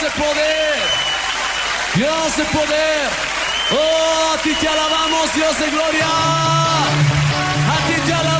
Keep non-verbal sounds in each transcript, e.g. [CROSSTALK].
de poder. Dios de poder. Oh, a ti te alabamos, Dios de gloria. A ti te alabamos,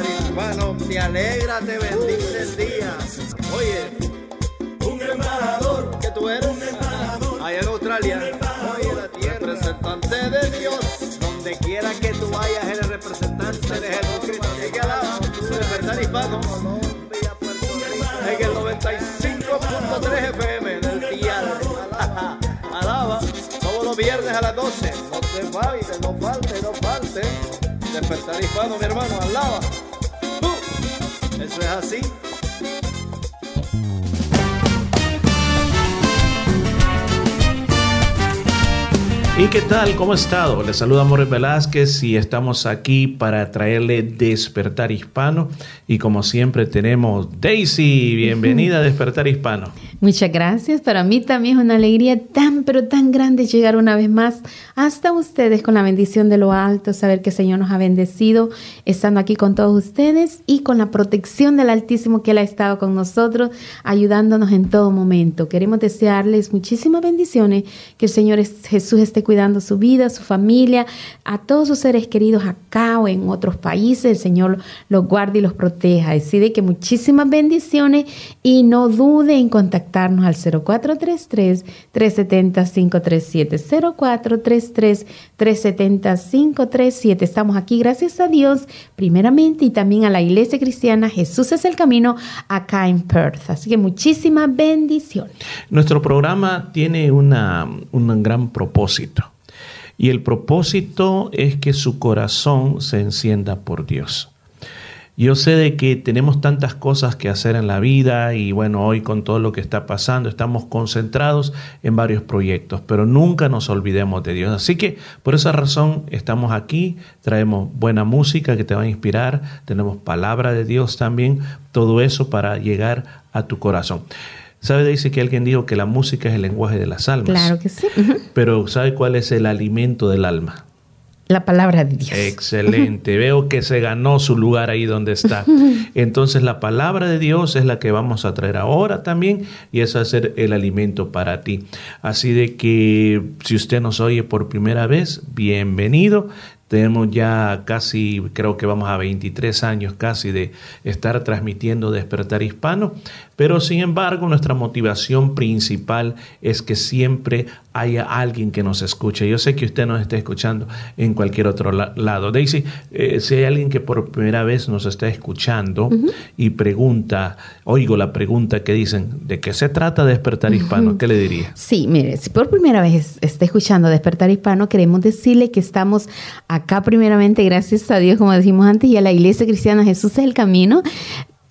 Hispano, te alegra, te bendice el día. Oye, un embajador, que tú eres un embajador, allá en Australia, oye, la tierra, representante de Dios, donde quiera que tú vayas, eres representante de Jesucristo. Que alaba, despertar hispano, en el 95.3 FM viernes a las 12. No te falte, no falte, no falte. Despertar hispano, mi hermano, alaba. Uh, eso es así. ¿Y qué tal? ¿Cómo ha estado? Les saluda Morris Velázquez y estamos aquí para traerle Despertar Hispano. Y como siempre tenemos Daisy, bienvenida a Despertar Hispano. Muchas gracias. Para mí también es una alegría tan, pero tan grande llegar una vez más hasta ustedes con la bendición de lo alto, saber que el Señor nos ha bendecido estando aquí con todos ustedes y con la protección del Altísimo que Él ha estado con nosotros, ayudándonos en todo momento. Queremos desearles muchísimas bendiciones, que el Señor Jesús esté cuidando su vida, su familia, a todos sus seres queridos acá o en otros países. El Señor los guarde y los proteja. Decide que muchísimas bendiciones y no dude en al 0433-370-537. 0433-370-537. Estamos aquí, gracias a Dios, primeramente, y también a la Iglesia Cristiana Jesús es el Camino acá en Perth. Así que muchísimas bendiciones. Nuestro programa tiene una, un gran propósito. Y el propósito es que su corazón se encienda por Dios. Yo sé de que tenemos tantas cosas que hacer en la vida y bueno, hoy con todo lo que está pasando estamos concentrados en varios proyectos, pero nunca nos olvidemos de Dios. Así que por esa razón estamos aquí, traemos buena música que te va a inspirar, tenemos palabra de Dios también, todo eso para llegar a tu corazón. ¿Sabe? Dice que alguien dijo que la música es el lenguaje de las almas. Claro que sí. Pero ¿sabe cuál es el alimento del alma? La palabra de Dios. Excelente. Veo que se ganó su lugar ahí donde está. [LAUGHS] Entonces la palabra de Dios es la que vamos a traer ahora también y es hacer el alimento para ti. Así de que si usted nos oye por primera vez, bienvenido. Tenemos ya casi, creo que vamos a 23 años casi de estar transmitiendo Despertar Hispano, pero sin embargo nuestra motivación principal es que siempre haya alguien que nos escuche. Yo sé que usted nos está escuchando en cualquier otro lado. Daisy, eh, si hay alguien que por primera vez nos está escuchando y pregunta, oigo la pregunta que dicen, ¿de qué se trata Despertar Hispano? ¿Qué le diría? Sí, mire, si por primera vez está escuchando Despertar Hispano, queremos decirle que estamos acá primeramente, gracias a Dios, como decimos antes, y a la Iglesia Cristiana Jesús es el camino,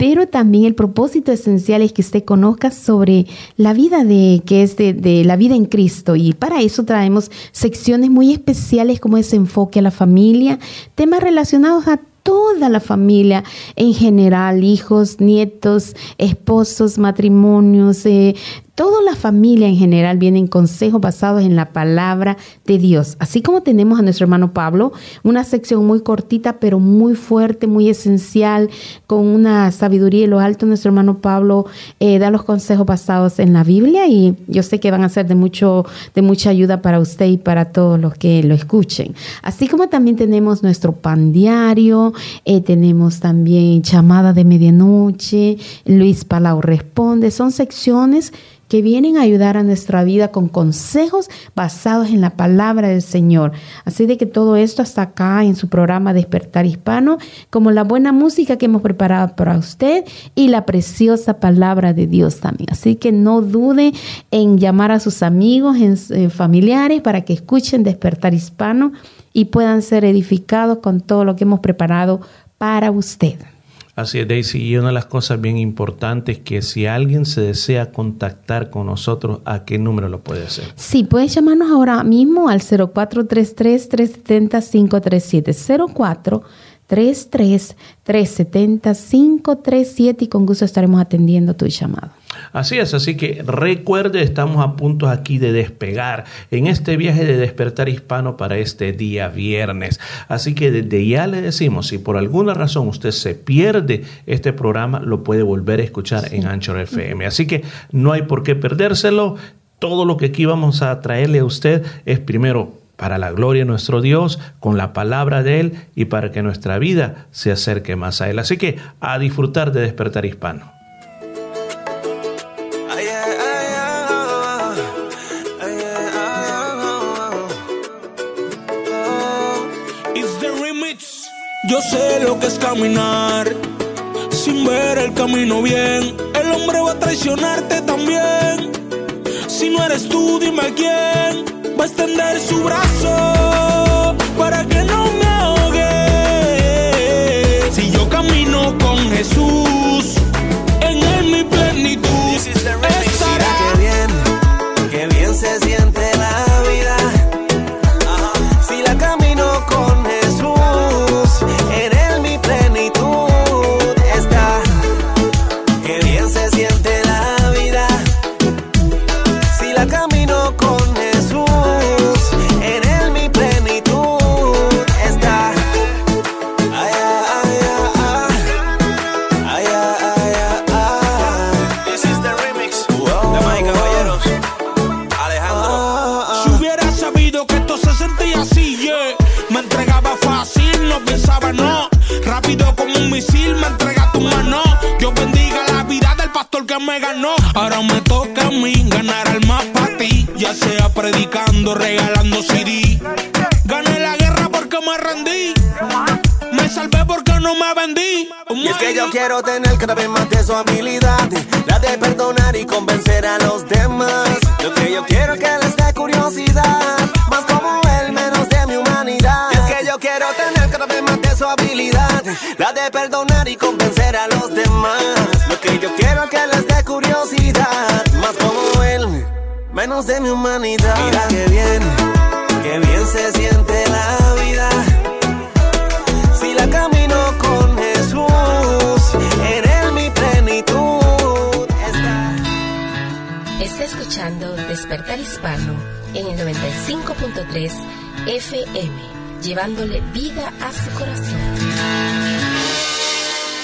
pero también el propósito esencial es que usted conozca sobre la vida de que es de, la vida en Cristo. Y para eso traemos secciones muy especiales como ese enfoque a la familia, temas relacionados a toda la familia en general, hijos, nietos, esposos, matrimonios, eh, toda la familia en general vienen consejos basados en la palabra de Dios. Así como tenemos a nuestro hermano Pablo, una sección muy cortita pero muy fuerte, muy esencial, con una sabiduría de lo alto. Nuestro hermano Pablo eh, da los consejos basados en la Biblia y yo sé que van a ser de, mucho, de mucha ayuda para usted y para todos los que lo escuchen. Así como también tenemos nuestro pan diario, eh, tenemos también llamada de medianoche, Luis Palau responde, son secciones que vienen a ayudar a nuestra vida con consejos basados en la palabra del Señor. Así de que todo esto está acá en su programa Despertar Hispano, como la buena música que hemos preparado para usted y la preciosa palabra de Dios también. Así que no dude en llamar a sus amigos, en, eh, familiares, para que escuchen Despertar Hispano y puedan ser edificados con todo lo que hemos preparado para usted. Así es, Daisy. Y una de las cosas bien importantes que si alguien se desea contactar con nosotros, ¿a qué número lo puede hacer? Sí, puedes llamarnos ahora mismo al 0433-370-537. 04 33 370 537 y con gusto estaremos atendiendo tu llamado. Así es, así que recuerde, estamos a punto aquí de despegar en este viaje de despertar hispano para este día viernes. Así que desde ya le decimos, si por alguna razón usted se pierde este programa, lo puede volver a escuchar en Anchor FM. Así que no hay por qué perdérselo. Todo lo que aquí vamos a traerle a usted es primero para la gloria de nuestro Dios, con la palabra de Él y para que nuestra vida se acerque más a Él. Así que a disfrutar de despertar hispano. Yo sé lo que es caminar sin ver el camino bien. El hombre va a traicionarte también. Si no eres tú, dime quién va a extender su brazo para que no me ahogue. Si yo camino con Jesús, me ganó. Ahora me toca a mí ganar alma para ti. Ya sea predicando, regalando CD. Gané la guerra porque me rendí. Me salvé porque no me vendí. Y es que yo quiero tener cada vez más de su habilidad, la de perdonar y convencer a los demás. Lo que yo quiero que les dé curiosidad, más como él, menos de mi humanidad. Y es que yo quiero tener cada vez más de su habilidad, la de perdonar y convencer a los demás. Más como él, menos de mi humanidad. Mira qué bien, qué bien se siente la vida. Si la camino con Jesús, en él mi plenitud está. Está escuchando Despertar Hispano en el 95.3 FM, llevándole vida a su corazón.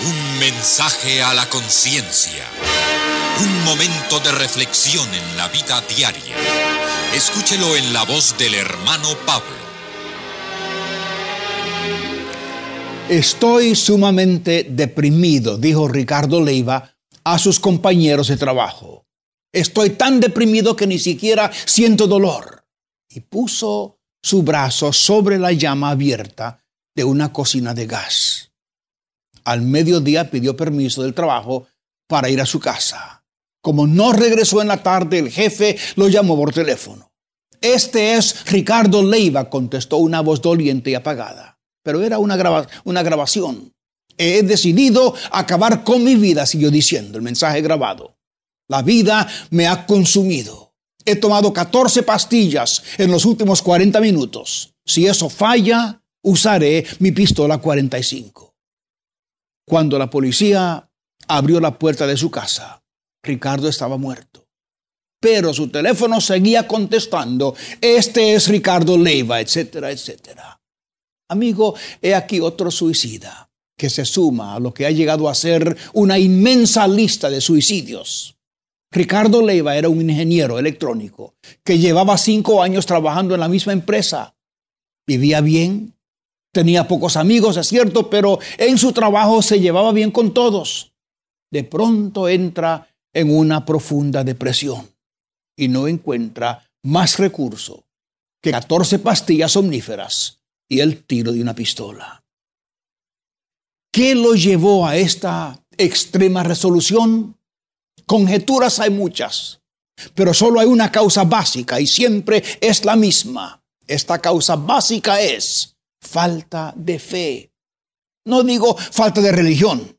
Un mensaje a la conciencia. Un momento de reflexión en la vida diaria. Escúchelo en la voz del hermano Pablo. Estoy sumamente deprimido, dijo Ricardo Leiva a sus compañeros de trabajo. Estoy tan deprimido que ni siquiera siento dolor. Y puso su brazo sobre la llama abierta de una cocina de gas. Al mediodía pidió permiso del trabajo para ir a su casa. Como no regresó en la tarde, el jefe lo llamó por teléfono. Este es Ricardo Leiva, contestó una voz doliente y apagada. Pero era una, grava- una grabación. He decidido acabar con mi vida, siguió diciendo el mensaje grabado. La vida me ha consumido. He tomado 14 pastillas en los últimos 40 minutos. Si eso falla, usaré mi pistola 45. Cuando la policía abrió la puerta de su casa, Ricardo estaba muerto. Pero su teléfono seguía contestando, este es Ricardo Leiva, etcétera, etcétera. Amigo, he aquí otro suicida que se suma a lo que ha llegado a ser una inmensa lista de suicidios. Ricardo Leiva era un ingeniero electrónico que llevaba cinco años trabajando en la misma empresa. Vivía bien, tenía pocos amigos, es cierto, pero en su trabajo se llevaba bien con todos. De pronto entra en una profunda depresión y no encuentra más recurso que 14 pastillas omníferas y el tiro de una pistola. ¿Qué lo llevó a esta extrema resolución? Conjeturas hay muchas, pero solo hay una causa básica y siempre es la misma. Esta causa básica es falta de fe. No digo falta de religión.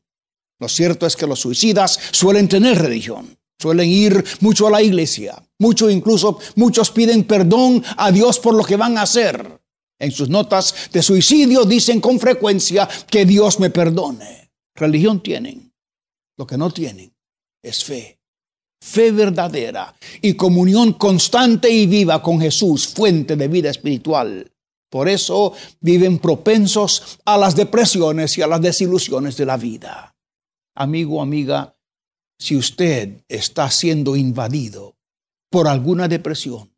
Lo cierto es que los suicidas suelen tener religión, suelen ir mucho a la iglesia, mucho incluso muchos piden perdón a Dios por lo que van a hacer. En sus notas de suicidio dicen con frecuencia que Dios me perdone. Religión tienen. Lo que no tienen es fe. Fe verdadera y comunión constante y viva con Jesús, fuente de vida espiritual. Por eso viven propensos a las depresiones y a las desilusiones de la vida. Amigo, amiga, si usted está siendo invadido por alguna depresión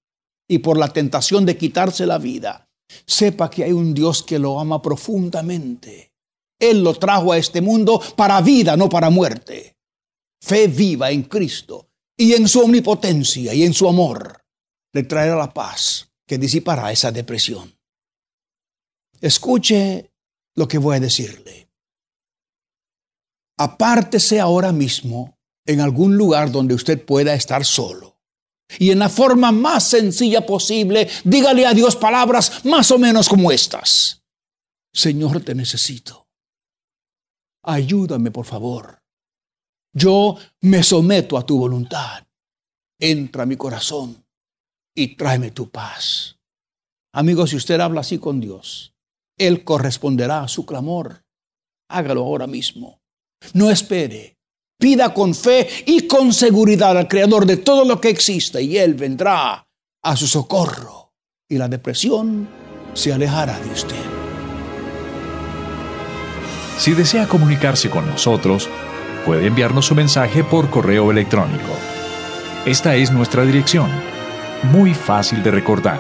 y por la tentación de quitarse la vida, sepa que hay un Dios que lo ama profundamente. Él lo trajo a este mundo para vida, no para muerte fe viva en Cristo y en su omnipotencia y en su amor, le traerá la paz que disipará esa depresión. Escuche lo que voy a decirle. Apártese ahora mismo en algún lugar donde usted pueda estar solo. Y en la forma más sencilla posible, dígale a Dios palabras más o menos como estas. Señor, te necesito. Ayúdame, por favor. Yo me someto a tu voluntad. Entra a mi corazón y tráeme tu paz. Amigos, si usted habla así con Dios, Él corresponderá a su clamor. Hágalo ahora mismo. No espere. Pida con fe y con seguridad al Creador de todo lo que existe y Él vendrá a su socorro y la depresión se alejará de usted. Si desea comunicarse con nosotros, puede enviarnos su mensaje por correo electrónico. Esta es nuestra dirección. Muy fácil de recordar.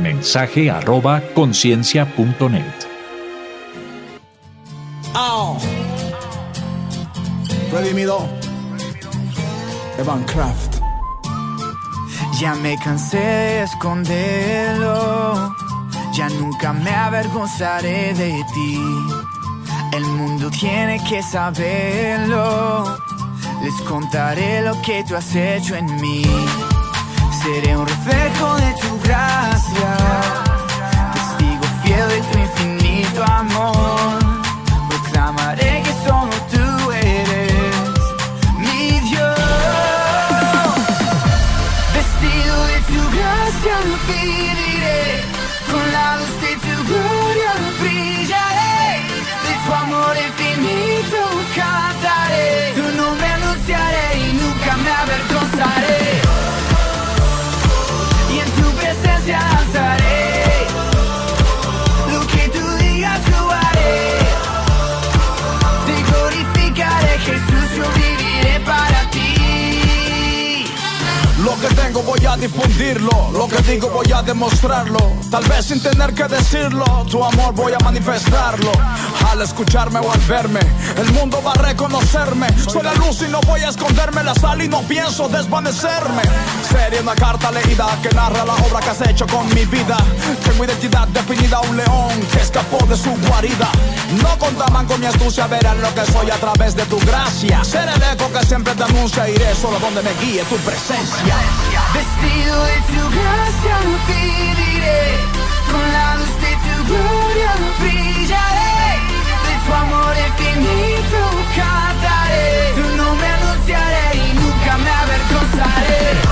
Mensaje arroba conciencia.net. Oh. Redimido. Evan Craft. Ya me cansé de esconderlo. Ya nunca me avergonzaré de ti. El mundo tiene que saberlo. Les contaré lo que tú has hecho en mí. Seré un reflejo de tu gracia. Testigo fiel de tu infinito amor. Voy a difundirlo, lo que digo voy a demostrarlo. Tal vez sin tener que decirlo, tu amor voy a manifestarlo. Al escucharme o al verme, el mundo va a reconocerme. Soy la luz y no voy a esconderme la sal y no pienso desvanecerme. Sería una carta leída que narra la obra que has hecho con mi vida. Tengo identidad definida, un león que escapó de su guarida. No contaban con mi astucia, verán lo que soy a través de tu gracia. Seré el eco que siempre te anuncia, iré solo donde me guíe tu presencia. Vestido de tu gracia lo con la luz de tu gloria brillaré, de tu amor infinito cantaré, tu nombre anunciaré y nunca me avergonzaré.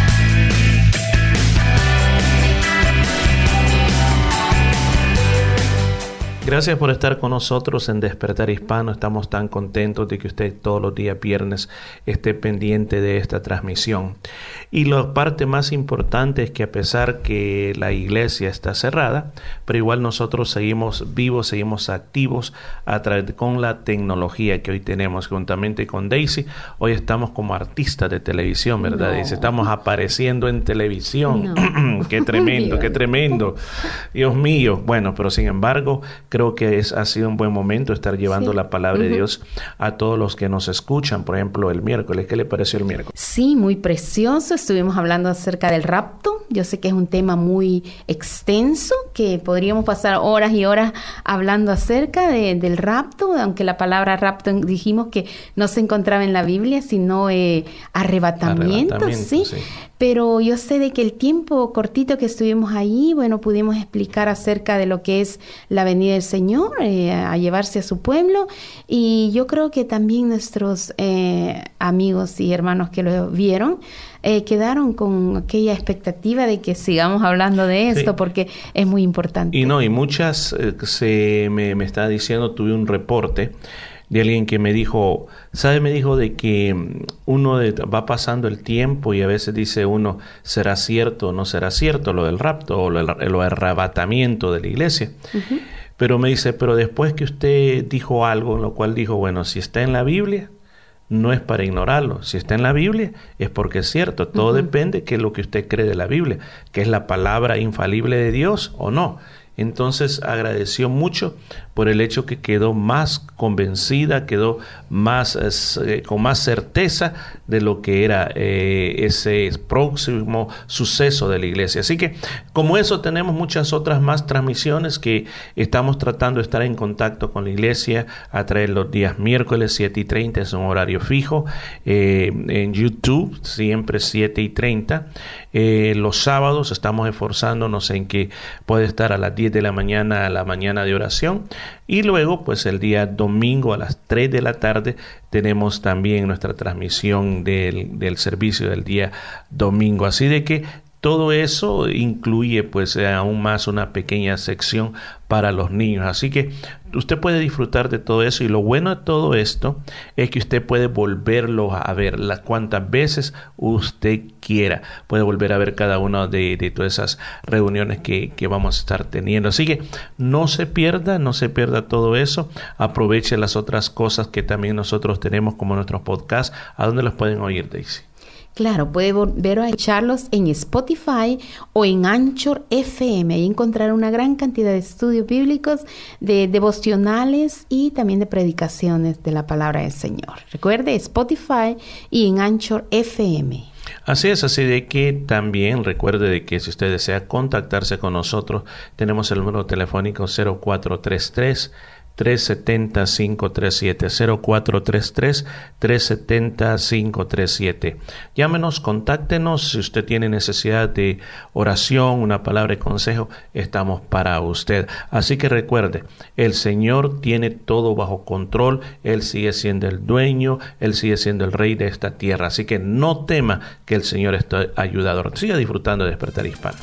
Gracias por estar con nosotros en Despertar Hispano. Estamos tan contentos de que usted todos los días viernes esté pendiente de esta transmisión. Y la parte más importante es que a pesar que la iglesia está cerrada, pero igual nosotros seguimos vivos, seguimos activos a través con la tecnología que hoy tenemos juntamente con Daisy. Hoy estamos como artistas de televisión, ¿verdad? Daisy? Estamos apareciendo en televisión. [CLEARS THROAT] qué tremendo, qué tremendo. Dios mío. Bueno, pero sin embargo, creo que es, ha sido un buen momento estar llevando la palabra de Dios a todos los que nos escuchan. Por ejemplo, el miércoles. ¿Qué le pareció el miércoles? Sí, muy precioso. Estuvimos hablando acerca del rapto. Yo sé que es un tema muy extenso, que podríamos pasar horas y horas hablando acerca del rapto, aunque la palabra rapto dijimos que no se encontraba en la Biblia, sino eh, arrebatamiento, ¿sí? Pero yo sé de que el tiempo cortito que estuvimos ahí, bueno, pudimos explicar acerca de lo que es la venida del Señor, eh, a llevarse a su pueblo, y yo creo que también nuestros eh, amigos y hermanos que lo vieron, eh, quedaron con aquella expectativa de que sigamos hablando de esto porque es muy importante. Y no, y muchas se me, me está diciendo, tuve un reporte de alguien que me dijo, ¿sabe? Me dijo de que mm, uno va pasando el tiempo y a veces dice uno, ¿será cierto o no será cierto lo del rapto o lo, arrebatamiento de la iglesia? Pero me dice, pero después que usted dijo algo, en lo cual dijo, bueno, si está en la Biblia, no es para ignorarlo. Si está en la Biblia, es porque es cierto. Todo depende de qué es lo que usted cree de la Biblia, que es la palabra infalible de Dios o no. Entonces agradeció mucho por el hecho que quedó más convencida, quedó más eh, con más certeza de lo que era eh, ese próximo suceso de la iglesia. Así que como eso tenemos muchas otras más transmisiones que estamos tratando de estar en contacto con la iglesia a través los días miércoles 7 y 30 es un horario fijo, eh, en YouTube siempre 7 y 30, los sábados estamos esforzándonos en que puede estar a las 10 de la mañana a la mañana de oración y luego, pues el día domingo a las 3 de la tarde tenemos también nuestra transmisión del, del servicio del día domingo. Así de que todo eso incluye pues aún más una pequeña sección para los niños. Así que usted puede disfrutar de todo eso y lo bueno de todo esto es que usted puede volverlo a ver las cuantas veces usted quiera. Puede volver a ver cada una de, todas esas reuniones que, que, vamos a estar teniendo. Así que no se pierda, no se pierda todo eso. Aproveche las otras cosas que también nosotros tenemos como nuestros podcasts. ¿A dónde los pueden oír, Daisy? Claro, puede volver a echarlos en Spotify o en Anchor FM. Ahí encontrar una gran cantidad de estudios bíblicos, de devocionales y también de predicaciones de la palabra del Señor. Recuerde Spotify y en Anchor FM. Así es, así de que también recuerde de que si usted desea contactarse con nosotros, tenemos el número telefónico 0433 370 537 0433 370 537 Llámenos, contáctenos si usted tiene necesidad de oración, una palabra de consejo, estamos para usted. Así que recuerde, el Señor tiene todo bajo control, Él sigue siendo el dueño, Él sigue siendo el rey de esta tierra. Así que no tema que el Señor está ayudador. Siga disfrutando de despertar hispano.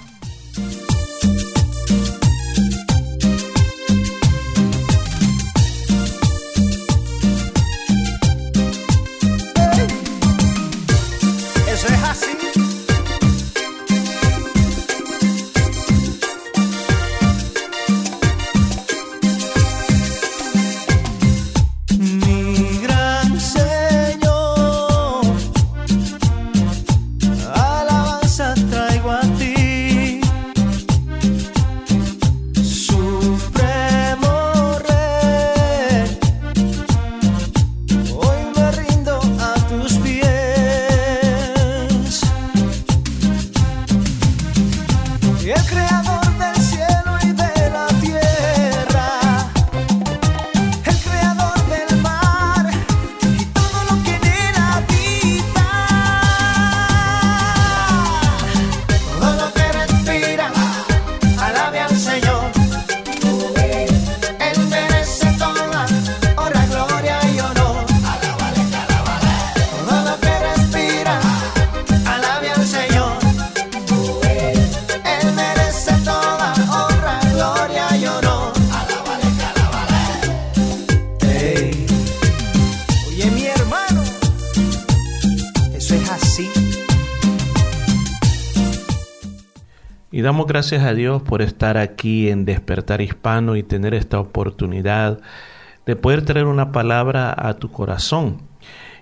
Y damos gracias a Dios por estar aquí en Despertar Hispano y tener esta oportunidad de poder traer una palabra a tu corazón.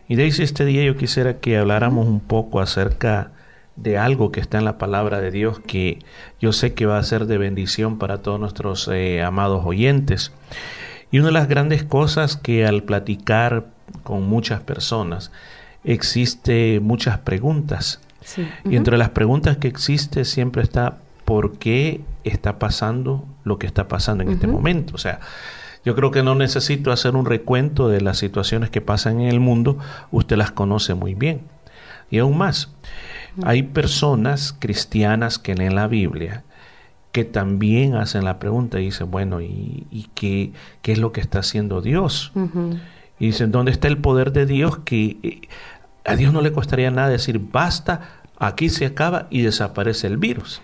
Y Daisy, este día yo quisiera que habláramos un poco acerca de algo que está en la palabra de Dios que yo sé que va a ser de bendición para todos nuestros eh, amados oyentes. Y una de las grandes cosas que al platicar con muchas personas existe muchas preguntas. Y entre las preguntas que existe siempre está por qué está pasando lo que está pasando en este momento. O sea, yo creo que no necesito hacer un recuento de las situaciones que pasan en el mundo, usted las conoce muy bien. Y aún más, hay personas cristianas que leen la Biblia que también hacen la pregunta y dicen, bueno, ¿y, qué, qué, es lo que está haciendo Dios? Y dicen, ¿dónde está el poder de Dios? Que eh, a Dios no le costaría nada decir, basta, aquí se acaba y desaparece el virus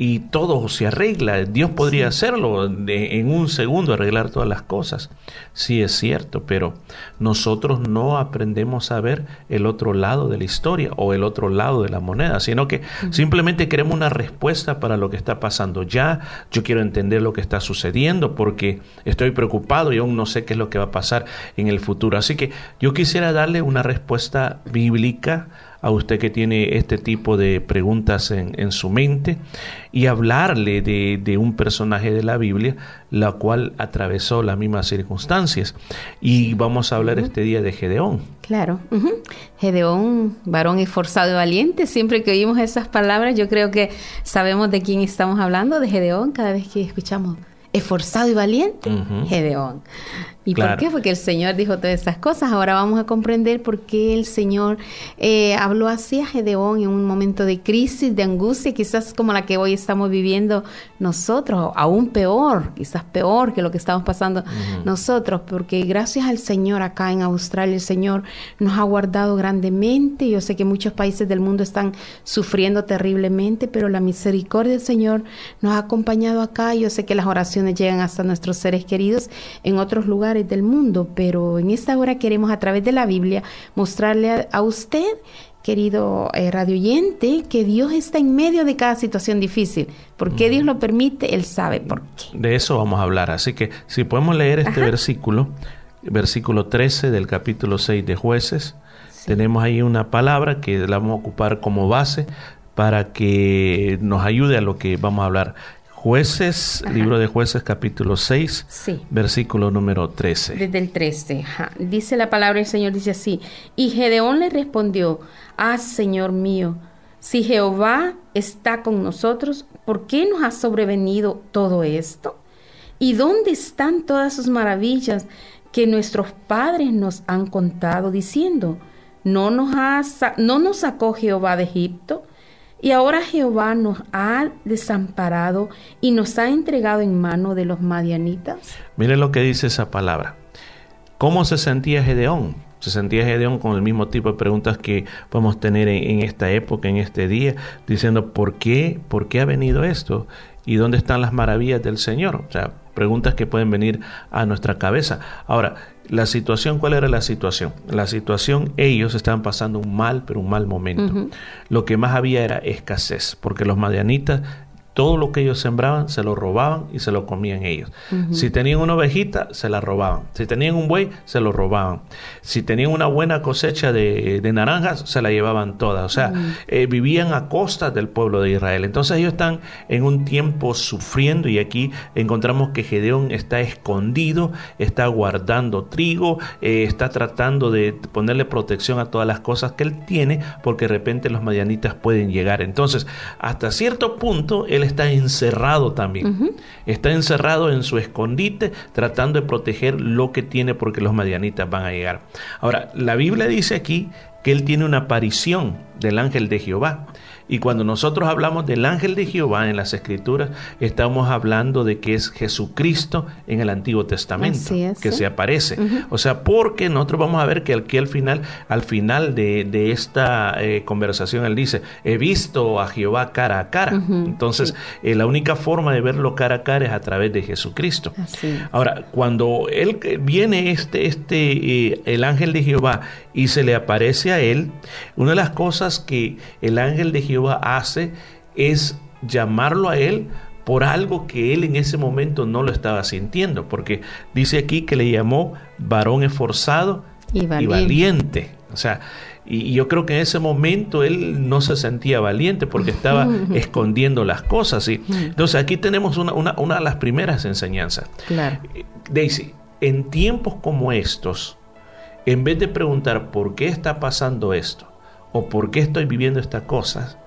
y todo se arregla. Dios podría hacerlo en un segundo, arreglar todas las cosas. Sí es cierto, pero nosotros no aprendemos a ver el otro lado de la historia o el otro lado de la moneda, sino que simplemente queremos una respuesta para lo que está pasando ya. Yo quiero entender lo que está sucediendo porque estoy preocupado y aún no sé qué es lo que va a pasar en el futuro. Así que yo quisiera darle una respuesta bíblica a usted que tiene este tipo de preguntas en, su mente y hablarle de, un personaje de la Biblia, la cual atravesó las mismas circunstancias. Y vamos a hablar este día de Gedeón. Claro, Gedeón, varón esforzado y valiente, siempre que oímos esas palabras, yo creo que sabemos de quién estamos hablando, de Gedeón, cada vez que escuchamos esforzado y valiente, Gedeón. ¿Y por qué? Porque el Señor dijo todas estas cosas. Ahora vamos a comprender por qué el Señor eh, habló así a Gedeón en un momento de crisis, de angustia, quizás como la que hoy estamos viviendo nosotros, aún peor, quizás peor que lo que estamos pasando nosotros, porque gracias al Señor acá en Australia, el Señor nos ha guardado grandemente. Yo sé que muchos países del mundo están sufriendo terriblemente, pero la misericordia del Señor nos ha acompañado acá. Yo sé que las oraciones llegan hasta nuestros seres queridos en otros lugares del mundo, pero en esta hora queremos a través de la Biblia mostrarle a, usted, querido eh, radioyente, que Dios está en medio de cada situación difícil. ¿Por qué Dios lo permite? Él sabe por qué. De eso vamos a hablar. Así que si podemos leer este versículo, versículo 13 del capítulo 6 de jueces, tenemos ahí una palabra que la vamos a ocupar como base para que nos ayude a lo que vamos a hablar. Jueces, libro de jueces capítulo 6, versículo número 13. Desde el 13, dice la palabra del Señor, dice así, y Gedeón le respondió, ah, Señor mío, si Jehová está con nosotros, ¿por qué nos ha sobrevenido todo esto? ¿Y dónde están todas sus maravillas que nuestros padres nos han contado diciendo, no nos, ha, no nos sacó Jehová de Egipto? Y ahora Jehová nos ha desamparado y nos ha entregado en mano de los madianitas. Mire lo que dice esa palabra. ¿Cómo se sentía Gedeón? Se sentía Gedeón con el mismo tipo de preguntas que podemos tener en, esta época, en este día, diciendo, ¿por qué? ¿Por qué ha venido esto? ¿Y dónde están las maravillas del Señor? O sea, preguntas que pueden venir a nuestra cabeza. Ahora, la situación, ¿cuál era la situación? La situación, ellos estaban pasando un mal, pero un mal momento. Lo que más había era escasez, porque los madianitas todo lo que ellos sembraban se lo robaban y se lo comían ellos. Si tenían una ovejita, se la robaban. Si tenían un buey, se lo robaban. Si tenían una buena cosecha de, naranjas, se la llevaban todas. O sea, eh, vivían a costa del pueblo de Israel. Entonces ellos están en un tiempo sufriendo y aquí encontramos que Gedeón está escondido, está guardando trigo, eh, está tratando de ponerle protección a todas las cosas que él tiene porque de repente los madianitas pueden llegar. Entonces, hasta cierto punto, él está encerrado también. Está encerrado en su escondite tratando de proteger lo que tiene porque los madianitas van a llegar. Ahora, la Biblia dice aquí que él tiene una aparición del ángel de Jehová. Y cuando nosotros hablamos del ángel de Jehová en las escrituras, estamos hablando de que es Jesucristo en el Antiguo Testamento, que se aparece. O sea, porque nosotros vamos a ver que aquí al final, al final de, esta eh, conversación, él dice, he visto a Jehová cara a cara. Entonces, eh, la única forma de verlo cara a cara es a través de Jesucristo. Ahora, cuando él viene este, este, eh, el ángel de Jehová y se le aparece a él, una de las cosas que el ángel de Jehová hace es llamarlo a él por algo que él en ese momento no lo estaba sintiendo, porque dice aquí que le llamó varón esforzado Y y valiente. valiente. O sea, y, y yo creo que en ese momento él no se sentía valiente porque estaba [LAUGHS] escondiendo las cosas. ¿sí? Entonces aquí tenemos una, una, una de las primeras enseñanzas. Claro. Daisy, en tiempos como estos, en vez de preguntar por qué está pasando esto o por qué estoy viviendo estas cosas,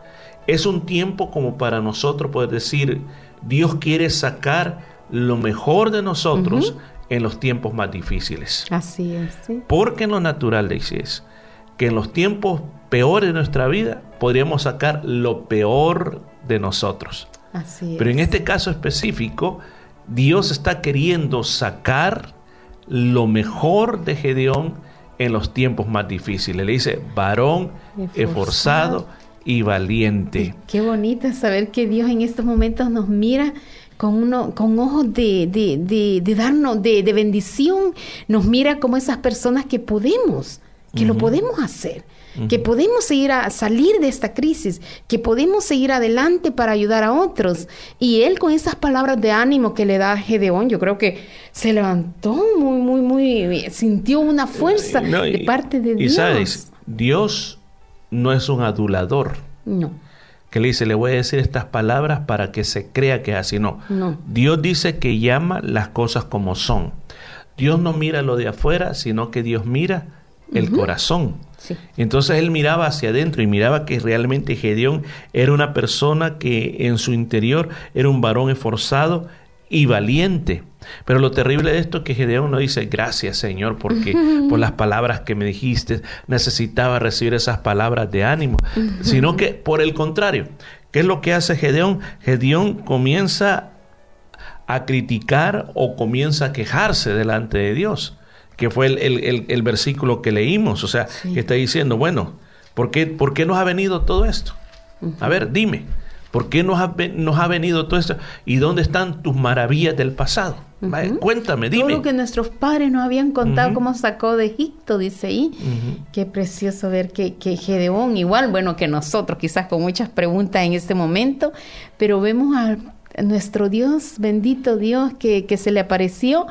es un tiempo como para nosotros poder decir, Dios quiere sacar lo mejor de nosotros en los tiempos más difíciles. Así es, sí. Porque en lo natural, Daisy, es que en los tiempos peores de nuestra vida podríamos sacar lo peor de nosotros. Así Pero es. en este caso específico, Dios está queriendo sacar lo mejor de Gedeón en los tiempos más difíciles. Le dice, varón Esforzado. esforzado y valiente. Qué bonito saber que Dios en estos momentos nos mira con uno, con ojos de, de, de, de darnos, de, de bendición, nos mira como esas personas que podemos, que lo podemos hacer, que podemos seguir a salir de esta crisis, que podemos seguir adelante para ayudar a otros. Y él con esas palabras de ánimo que le da a Gedeón, yo creo que se levantó muy, muy, muy, sintió una fuerza No, de y- parte de y Dios. sabes, Dios no es un adulador No, que le dice, le voy a decir estas palabras para que se crea que es así. No, no. Dios dice que llama las cosas como son. Dios no mira lo de afuera, sino que Dios mira el corazón. Sí. Entonces él miraba hacia adentro y miraba que realmente Gedeón era una persona que en su interior era un varón esforzado y valiente. Pero lo terrible de esto es que Gedeón no dice gracias Señor porque [LAUGHS] por las palabras que me dijiste necesitaba recibir esas palabras de ánimo, sino que por el contrario, ¿qué es lo que hace Gedeón? Gedeón comienza a criticar o comienza a quejarse delante de Dios, que fue el, el- el- el versículo que leímos, o sea, que está diciendo, bueno, ¿por qué, ¿por qué nos ha venido todo esto? A ver, dime, ¿por qué nos ha, ve- nos ha venido todo esto? ¿Y dónde están tus maravillas del pasado? Cuéntame, Todo dime. lo que nuestros padres nos habían contado cómo sacó de Egipto, dice ahí. Qué precioso ver que, que Gedeón, igual, bueno, que nosotros, quizás con muchas preguntas en este momento, pero vemos a nuestro Dios, bendito Dios, que, que se le apareció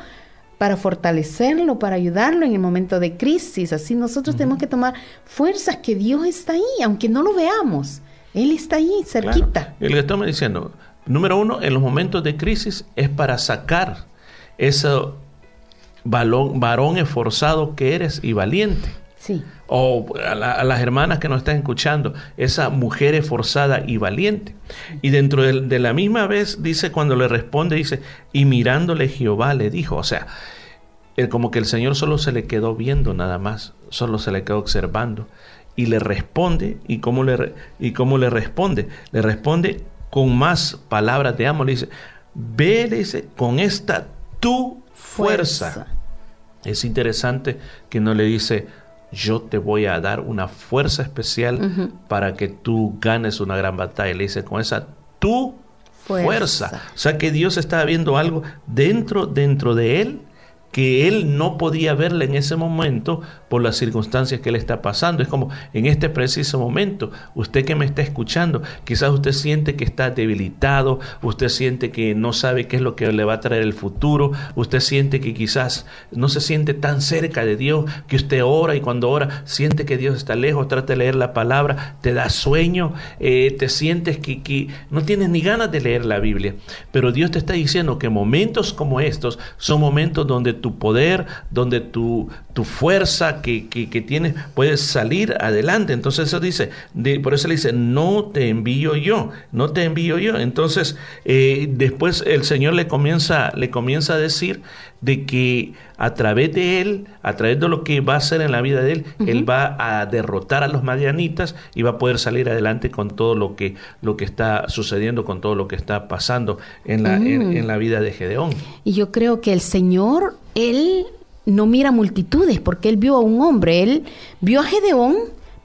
para fortalecerlo, para ayudarlo en el momento de crisis. Así nosotros tenemos que tomar fuerzas que Dios está ahí, aunque no lo veamos. Él está ahí, cerquita. Y lo que estamos diciendo, número uno, en los momentos de crisis es para sacar ese balón, varón esforzado que eres y valiente. Sí. O a, la- a las hermanas que nos están escuchando, esa mujer esforzada y valiente. Y dentro del- de, la misma vez dice, cuando le responde, dice, y mirándole Jehová le dijo, o sea, el- como que el Señor solo se le quedó viendo nada más, solo se le quedó observando. Y le responde, ¿y cómo le, y cómo le responde? Le responde con más palabras de amo, le dice, ve, le dice, con esta tu fuerza. Es interesante que no le dice, yo te voy a dar una fuerza especial para que tú ganes una gran batalla. Le dice, con esa tu Fuerza. fuerza. O sea que Dios estaba viendo algo dentro, dentro de él que él no podía verle en ese momento por las circunstancias que él está pasando. Es como en este preciso momento, usted que me está escuchando, quizás usted siente que está debilitado, usted siente que no sabe qué es lo que le va a traer el futuro, usted siente que quizás no se siente tan cerca de Dios, que usted ora y cuando ora siente que Dios está lejos, trata de leer la palabra, te da sueño, eh, te sientes que, que no tienes ni ganas de leer la Biblia. Pero Dios te está diciendo que momentos como estos son momentos donde tu poder, donde tu, tu fuerza que, que, tienes puedes salir adelante. Entonces eso dice, por eso le dice, no te envío yo, no te envío yo. Entonces eh, después el Señor le comienza, le comienza a decir de que a través de él, a través de lo que va a hacer en la vida de él, él va a derrotar a los madianitas y va a poder salir adelante con todo lo que, lo que está sucediendo, con todo lo que está pasando en la, en- Mm. en la vida de Gedeón. Y yo creo que el Señor, Él no mira multitudes, porque Él vio a un hombre, Él vio a Gedeón,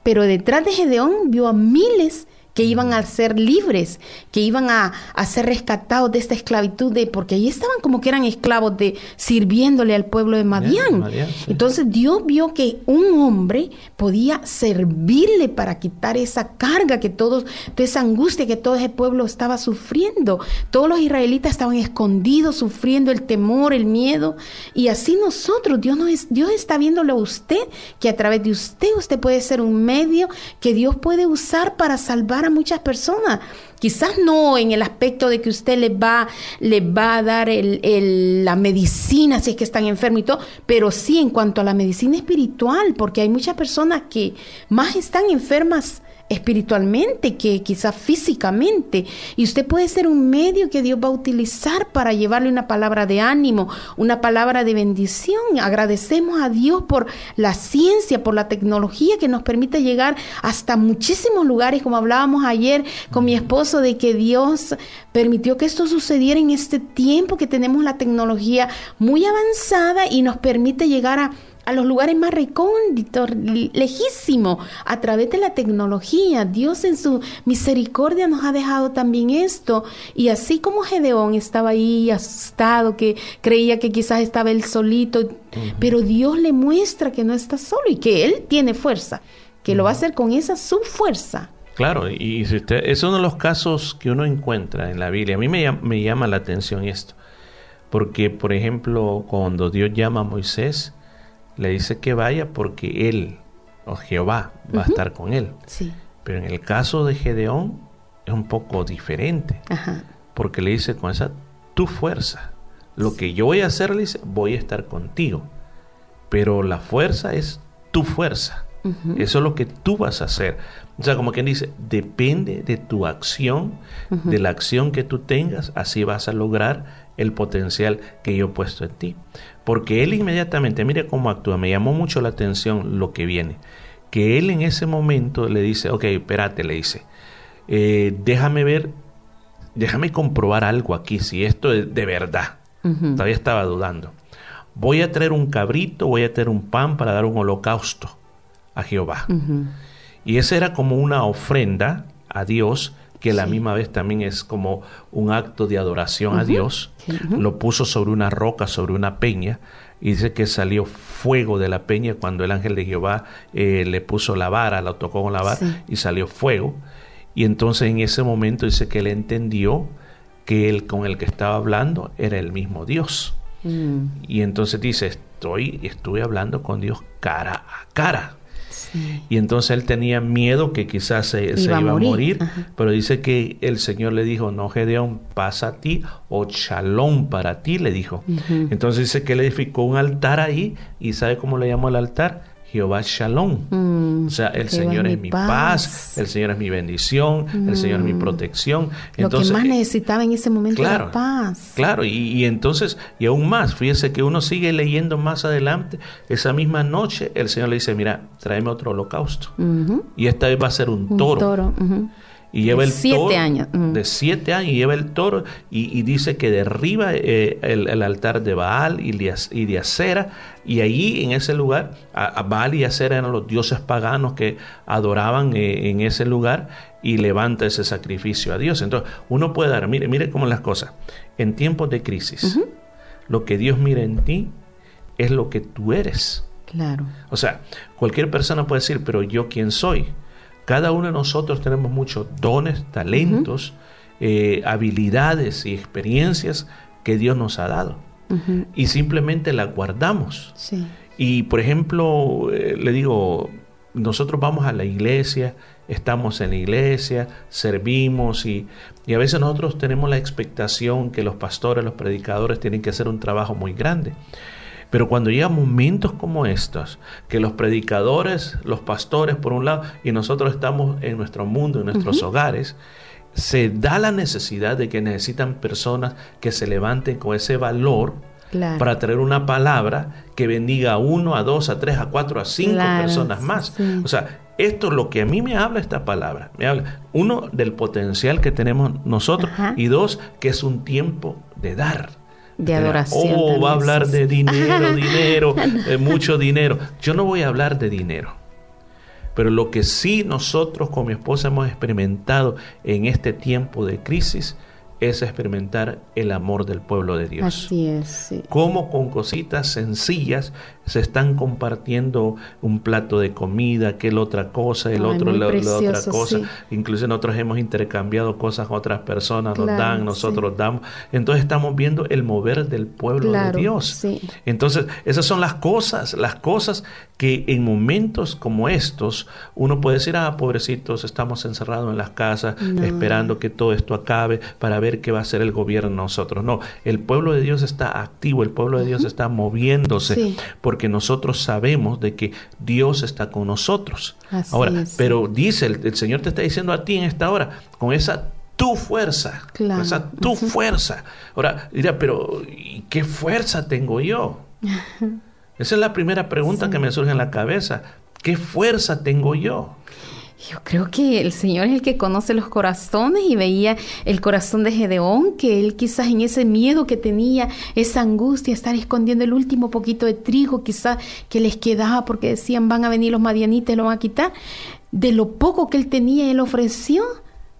pero detrás de Gedeón vio a miles que iban a ser libres, que iban a, a, ser rescatados de esta esclavitud, de, porque ahí estaban como que eran esclavos de sirviéndole al pueblo de Madián. Entonces Dios vio que un hombre podía servirle para quitar esa carga que todos, de esa angustia que todo ese pueblo estaba sufriendo. Todos los israelitas estaban escondidos, sufriendo el temor, el miedo. Y así nosotros, Dios, nos, Dios está viéndolo a usted, que a través de usted, usted puede ser un medio que Dios puede usar para salvar a muchas personas. Quizás no en el aspecto de que usted les va, les va a dar el, la medicina si es que están enfermos y todo, pero sí en cuanto a la medicina espiritual, porque hay muchas personas que más están enfermas espiritualmente que quizás físicamente. Y usted puede ser un medio que Dios va a utilizar para llevarle una palabra de ánimo, una palabra de bendición. Agradecemos a Dios por la ciencia, por la tecnología que nos permite llegar hasta muchísimos lugares, como hablábamos ayer con mi esposo, de que Dios permitió que esto sucediera en este tiempo que tenemos la tecnología muy avanzada y nos permite llegar a a los lugares más recónditos, lejísimos, a través de la tecnología. Dios en su misericordia nos ha dejado también esto. Y así como Gedeón estaba ahí asustado, que creía que quizás estaba él solito, pero Dios le muestra que no está solo y que él tiene fuerza, que lo va a hacer con esa su fuerza. Claro, y si usted, es uno de los casos que uno encuentra en la Biblia. A mí me, me llama la atención esto, porque por ejemplo, cuando Dios llama a Moisés, le dice que vaya porque él, o Jehová, va a estar con él. Sí. Pero en el caso de Gedeón es un poco diferente, porque le dice con esa tu fuerza. Lo que yo voy a hacer, le dice, voy a estar contigo. Pero la fuerza es tu fuerza. Eso es lo que tú vas a hacer. O sea, como quien dice, depende de tu acción, de la acción que tú tengas, así vas a lograr el potencial que yo he puesto en ti. Porque él inmediatamente, mire cómo actúa, me llamó mucho la atención lo que viene. Que él en ese momento le dice, ok, espérate, le dice, eh, déjame ver, déjame comprobar algo aquí, si esto es de verdad. Todavía estaba dudando. Voy a traer un cabrito, voy a traer un pan para dar un holocausto a Jehová. Y esa era como una ofrenda a Dios que la misma vez también es como un acto de adoración a Dios. Lo puso sobre una roca, sobre una peña, y dice que salió fuego de la peña cuando el ángel de Jehová eh, le puso la vara, la tocó con la vara, y salió fuego. Y entonces en ese momento dice que él entendió que él con el que estaba hablando era el mismo Dios. Mm. Y entonces dice, estoy, estuve hablando con Dios cara a cara. Y entonces él tenía miedo que quizás se iba, a morir, pero dice que el Señor le dijo, no Gedeón, pasa a ti, o shalom para ti, le dijo. Entonces dice que él edificó un altar ahí, y ¿sabe cómo le llamó el altar? Jehová Shalom. Mm, o sea, el Señor es mi paz. el Señor es mi bendición, el Señor es mi mm. protección. Entonces, Lo que más necesitaba en ese momento claro, era paz. Claro, y, entonces, y aún más, fíjese que uno sigue leyendo más adelante, esa misma noche el Señor le dice, mira, tráeme otro holocausto. Y esta vez va a ser un toro. toro. Y lleva el siete toro, años. De siete años, y lleva el toro y, dice que derriba eh, el, altar de Baal y de, y de Acera. Y allí en ese lugar, a, Baal y Acera eran los dioses paganos que adoraban eh, en ese lugar y levanta ese sacrificio a Dios. Entonces, uno puede dar, mire, mire cómo las cosas. En tiempos de crisis, lo que Dios mira en ti es lo que tú eres. Claro. O sea, cualquier persona puede decir, pero yo quién soy. Cada uno de nosotros tenemos muchos dones, talentos, eh, habilidades y experiencias que Dios nos ha dado. Y simplemente la guardamos. Y por ejemplo, eh, le digo, nosotros vamos a la iglesia, estamos en la iglesia, servimos y, y, a veces nosotros tenemos la expectación que los pastores, los predicadores tienen que hacer un trabajo muy grande. Pero cuando llegan momentos como estos, que los predicadores, los pastores por un lado, y nosotros estamos en nuestro mundo, en nuestros hogares, se da la necesidad de que necesitan personas que se levanten con ese valor para traer una palabra que bendiga a uno, a dos, a tres, a cuatro, a cinco personas más. O sea, esto es lo que a mí me habla esta palabra. Me habla, uno, del potencial que tenemos nosotros y dos, que es un tiempo de dar de adoración. Oh, va a hablar de dinero, dinero, de [LAUGHS] mucho dinero. Yo no voy a hablar de dinero. Pero lo que sí nosotros con mi esposa hemos experimentado en este tiempo de crisis es experimentar el amor del pueblo de Dios. Así es. Sí. Cómo con cositas sencillas se están compartiendo un plato de comida, que la otra cosa, el Ay, otro la, la otra cosa. sí. Incluso nosotros hemos intercambiado cosas con otras personas, nos dan, nosotros damos. Entonces estamos viendo el mover del pueblo Claro, de Dios. sí. Entonces, esas son las cosas, las cosas que en momentos como estos uno puede decir, ah, pobrecitos, estamos encerrados en las casas No. esperando que todo esto acabe para ver qué va a hacer el gobierno nosotros. No, el pueblo de Dios está activo, el pueblo de Dios está moviéndose Sí. Porque nosotros sabemos de que Dios está con nosotros. Así Ahora, es. pero dice, el, el Señor te está diciendo a ti en esta hora, con esa tu fuerza, Claro. con esa tu [LAUGHS] fuerza. Ahora, dirá, pero ¿y qué fuerza tengo yo? [LAUGHS] Esa es la primera pregunta que me surge en la cabeza. ¿Qué fuerza tengo yo? Yo creo que el Señor es el que conoce los corazones y veía el corazón de Gedeón, que él quizás en ese miedo que tenía, esa angustia, estar escondiendo el último poquito de trigo, quizás que les quedaba porque decían van a venir los madianitas y lo van a quitar. De lo poco que él tenía, él ofreció.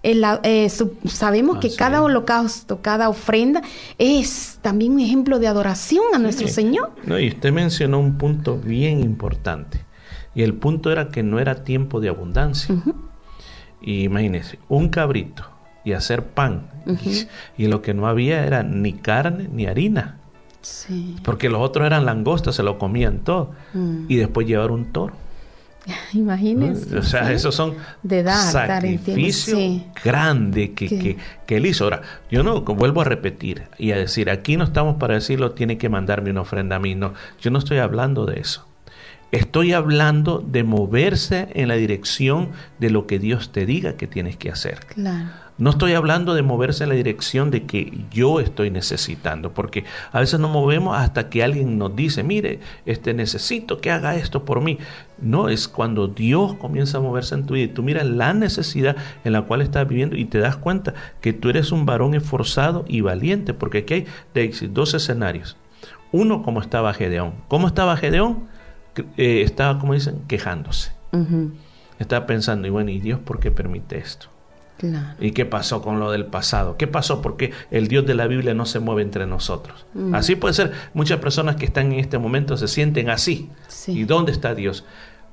El, eh, su- sabemos que Así cada holocausto, cada ofrenda es también un ejemplo de adoración a nuestro. Señor. No, y usted mencionó un punto bien importante. Y el punto era que no era tiempo de abundancia. Y imagínese, un cabrito y hacer pan. y, y lo que no había era ni carne ni harina. Sí. Porque los otros eran langostas, se lo comían todo. Mm. Y después llevar un toro. [LAUGHS] Imagínense. O sea, ¿sí? esos son De dar, sí. grandes que, Que- que, que él hizo. Ahora, yo no vuelvo a repetir y a decir, aquí no estamos para decirlo, tiene que mandarme una ofrenda a mí. No, yo no estoy hablando de eso. Estoy hablando de moverse en la dirección de lo que Dios te diga que tienes que hacer. Claro. No estoy hablando de moverse en la dirección de que yo estoy necesitando, porque a veces nos movemos hasta que alguien nos dice, mire, este necesito que haga esto por mí. No, es cuando Dios comienza a moverse en tu vida y tú miras la necesidad en la cual estás viviendo y te das cuenta que tú eres un varón esforzado y valiente, porque aquí hay dos escenarios. Uno, como estaba Gedeón. ¿Cómo estaba Gedeón? Eh, estaba, como dicen, quejándose. Ujú, Estaba pensando, y bueno, ¿y Dios por qué permite esto? Claro. ¿Y qué pasó con lo del pasado? ¿Qué pasó porque el Dios de la Biblia no se mueve entre nosotros? Mm. Así puede ser. Muchas personas que están en este momento se sienten así. Sí. ¿Y dónde está Dios?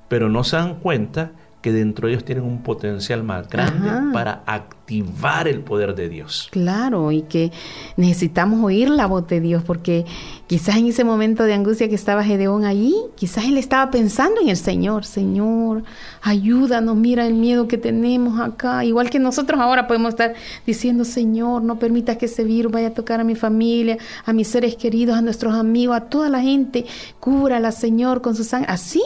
Pero no se dan cuenta que dentro de ellos tienen un potencial más grande Ajá. para activar el poder de Dios. Claro, y que necesitamos oír la voz de Dios, porque quizás en ese momento de angustia que estaba Gedeón allí, quizás él estaba pensando en el Señor, Señor, ayúdanos, mira el miedo que tenemos acá, igual que nosotros ahora podemos estar diciendo, Señor, no permitas que ese virus vaya a tocar a mi familia, a mis seres queridos, a nuestros amigos, a toda la gente, cúbrala, Señor, con su sangre. Así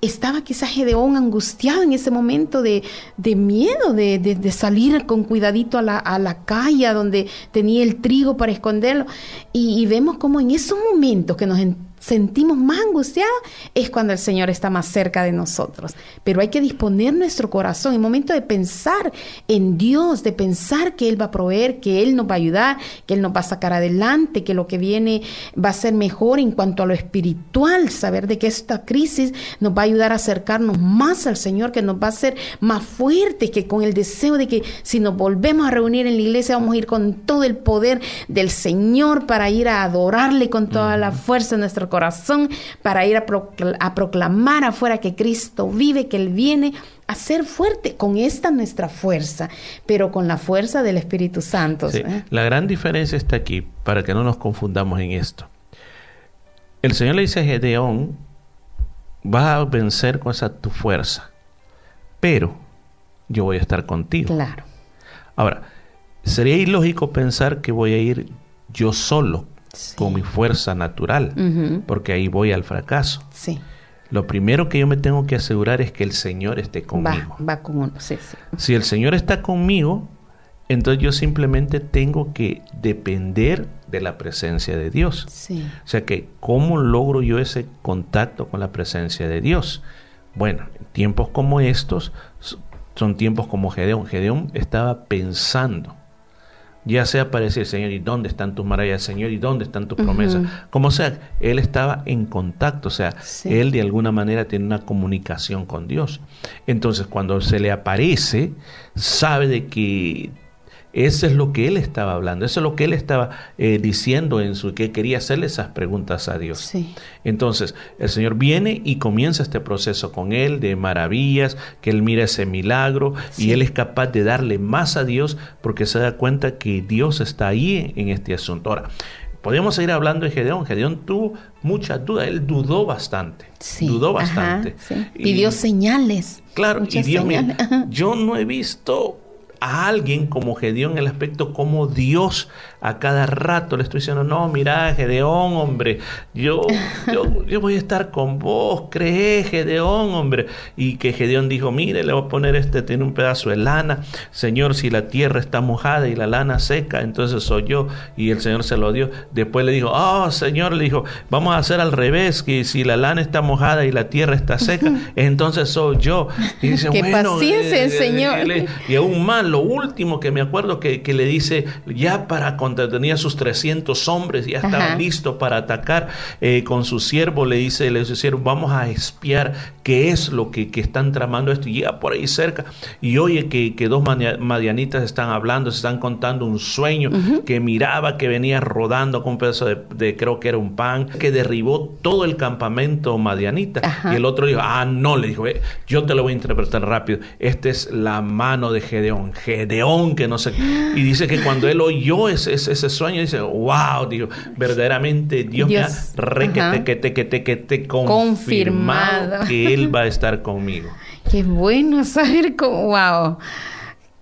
estaba quizás Gedeón angustiado en ese momento de, de miedo, de, de- salir con cuidadito a la, a la calle donde tenía el trigo para esconderlo. Y, y vemos como en esos momentos que nos sentimos más angustiados es cuando el Señor está más cerca de nosotros. Pero hay que disponer nuestro corazón en momento de pensar en Dios, de pensar que Él va a proveer, que Él nos va a ayudar, que Él nos va a sacar adelante, que lo que viene va a ser mejor en cuanto a lo espiritual, saber de que esta crisis nos va a ayudar a acercarnos más al Señor, que nos va a hacer más fuertes, que con el deseo de que si nos volvemos a reunir en la iglesia vamos a ir con todo el poder del Señor para ir a adorarle con toda la fuerza de nuestro corazón, para ir a, procl- a proclamar afuera que Cristo vive, que Él viene a ser fuerte con esta nuestra fuerza, pero con la fuerza del Espíritu Santo. Sí, ¿eh? La gran diferencia está aquí, para que no nos confundamos en esto. El Señor le dice a Gedeón, vas a vencer con esa tu fuerza, pero yo voy a estar contigo. Claro. Ahora, sería ilógico pensar que voy a ir yo solo Sí. con mi fuerza natural, porque ahí voy al fracaso. Sí. Lo primero que yo me tengo que asegurar es que el Señor esté conmigo. Va, va con uno. Sí, sí. Si el Señor está conmigo, entonces yo simplemente tengo que depender de la presencia de Dios. Sí. O sea que, ¿cómo logro yo ese contacto con la presencia de Dios? Bueno, en tiempos como estos son tiempos como Gedeón. Gedeón estaba pensando, ya sea para decir, Señor, ¿y dónde están tus maravillas? Señor, ¿y dónde están tus promesas? Como sea, él estaba en contacto, o sea, él de alguna manera tiene una comunicación con Dios. Entonces, cuando se le aparece, sabe de que eso es lo que él estaba hablando, eso es lo que él estaba eh, diciendo en su que quería hacerle esas preguntas a Dios. Entonces, el Señor viene y comienza este proceso con él de maravillas, que él mira ese milagro y él es capaz de darle más a Dios porque se da cuenta que Dios está ahí en este asunto. Ahora, podemos seguir hablando de Gedeón. Gedeón tuvo muchas dudas, él dudó bastante. dudó bastante. Pidió señales. Claro, y Dios, mío, yo no he visto a alguien como Gedeón el aspecto como Dios a cada rato le estoy diciendo, no, mira, Gedeón, hombre, yo, yo, voy a estar con vos, cree, Gedeón, hombre. Y que Gedeón dijo, mire, le voy a poner este, tiene un pedazo de lana, Señor, si la tierra está mojada y la lana seca, entonces soy yo. Y el Señor se lo dio. Después le dijo, oh, Señor, le dijo, vamos a hacer al revés, que si la lana está mojada y la tierra está seca, entonces soy yo. Y dice, [LAUGHS] Qué paciencia, eh, Señor. Y aún más, lo último que me acuerdo que, le dice, ya para cuando tenía sus 300 hombres, ya estaba listo para atacar eh, con su siervo, le dice, le dice, vamos a espiar qué es lo que, están tramando esto, y llega por ahí cerca, y oye que, que dos madianitas están hablando, se están contando un sueño, que miraba que venía rodando con un pedazo de, creo que era un pan, que derribó todo el campamento madianita, y el otro dijo, ah, no, le dijo, eh, yo te lo voy a interpretar rápido, esta es la mano de Gedeón, Gedeón, que no sé. Y dice que cuando él oyó ese, ese, sueño, dice, wow, digo, verdaderamente Dios, me ha re que te, que te, que te, que te confirmado, que Él va a estar conmigo. [LAUGHS] Qué bueno saber cómo, wow.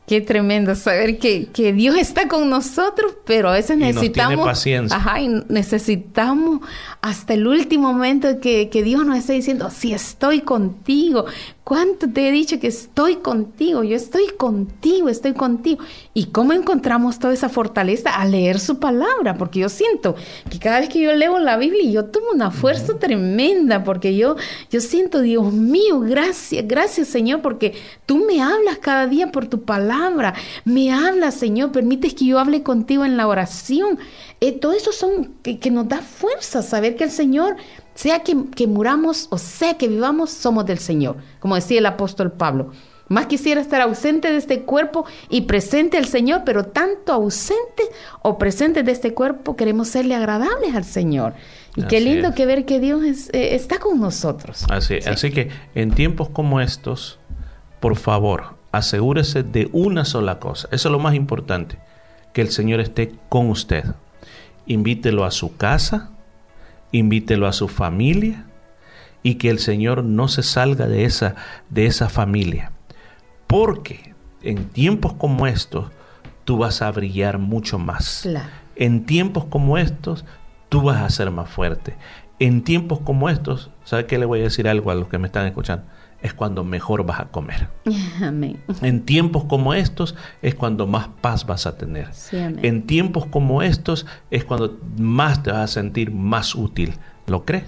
Qué tremendo saber que, que, Dios está con nosotros, pero a veces necesitamos. Nos tiene paciencia. Ajá, y necesitamos hasta el último momento que, que Dios nos esté diciendo: Si estoy contigo, ¿Cuánto te he dicho que estoy contigo? Yo estoy contigo, estoy contigo. ¿Y cómo encontramos toda esa fortaleza? A leer su palabra, porque yo siento que cada vez que yo leo la Biblia, yo tomo una fuerza tremenda, porque yo, yo siento, Dios mío, gracias, gracias Señor, porque tú me hablas cada día por tu palabra. Me hablas, Señor, permites que yo hable contigo en la oración. Eh, todo eso son que, que nos da fuerza, saber que el Señor sea que, muramos o sea que vivamos, somos del Señor, como decía el apóstol Pablo. Más quisiera estar ausente de este cuerpo y presente al Señor, pero tanto ausente o presente de este cuerpo queremos serle agradables al Señor. Y qué lindo que ver que Dios eh, está con nosotros. Así, así que en tiempos como estos, por favor, asegúrese de una sola cosa. Eso es lo más importante, que el Señor esté con usted. Invítelo a su casa, invítelo a su familia y que el Señor no se salga de esa, de esa familia. Porque en tiempos como estos, tú vas a brillar mucho más. En tiempos como estos, tú vas a ser más fuerte. En tiempos como estos, ¿sabe qué le voy a decir algo a los que me están escuchando? Es cuando mejor vas a comer. [LAUGHS] Amén. En tiempos como estos es cuando más paz vas a tener. en tiempos como estos es cuando más te vas a sentir más útil. ¿Lo crees?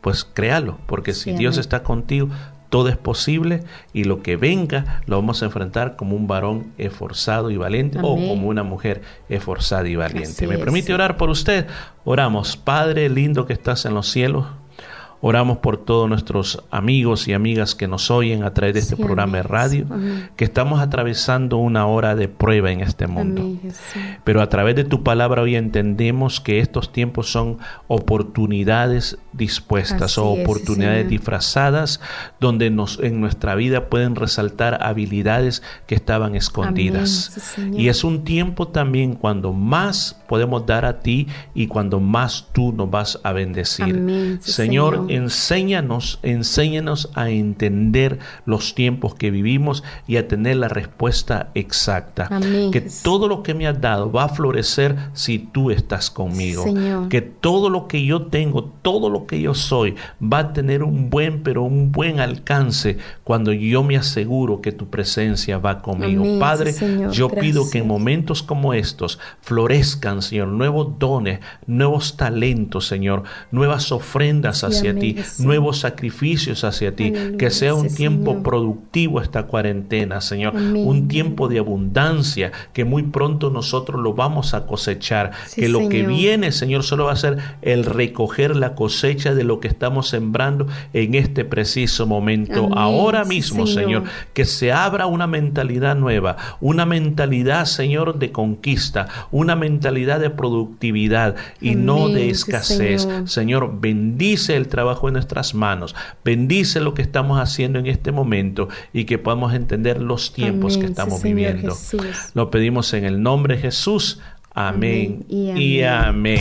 Pues créalo, porque si Dios está contigo, todo es posible y lo que venga lo vamos a enfrentar como un varón esforzado y valiente o como una mujer esforzada y valiente. ¿Me permite orar por usted? Oramos, Padre lindo que estás en los cielos. Oramos por todos nuestros amigos y amigas que nos oyen a través de este programa de radio, que estamos atravesando una hora de prueba en este mundo. Pero a través de tu palabra hoy entendemos que estos tiempos son oportunidades dispuestas o oportunidades disfrazadas donde nos, en nuestra vida pueden resaltar habilidades que estaban escondidas. y es un tiempo también cuando más podemos dar a ti y cuando más tú nos vas a bendecir. Señor, enséñanos, enséñanos a entender los tiempos que vivimos y a tener la respuesta exacta. Que todo lo que me has dado va a florecer si tú estás conmigo. Que todo lo que yo tengo, todo lo que yo soy, va a tener un buen, pero un buen alcance cuando yo me aseguro que tu presencia va conmigo. Padre, yo pido que en momentos como estos florezcan, Señor, nuevos dones, nuevos talentos, Señor, nuevas ofrendas hacia ti, nuevos sacrificios hacia ti, que sea un tiempo productivo esta cuarentena, Señor, un tiempo de abundancia que muy pronto nosotros lo vamos a cosechar, que lo que viene, Señor, solo va a ser el recoger la cosecha de lo que estamos sembrando en este preciso momento, ahora mismo, Señor. que se abra una mentalidad nueva, una mentalidad, Señor, de conquista, una mentalidad de productividad y no de escasez. Señor. bendice el trabajo en nuestras manos, bendice lo que estamos haciendo en este momento y que podamos entender los tiempos que estamos viviendo. Lo pedimos en el nombre de Jesús. Amén, Y amén.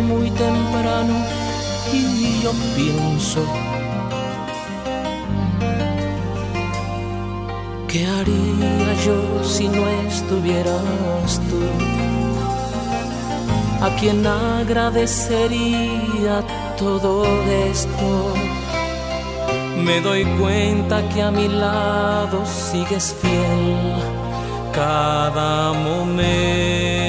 Muy temprano y yo pienso, ¿qué haría yo si no estuvieras tú? ¿A quién agradecería todo esto? Me doy cuenta que a mi lado sigues fiel cada momento.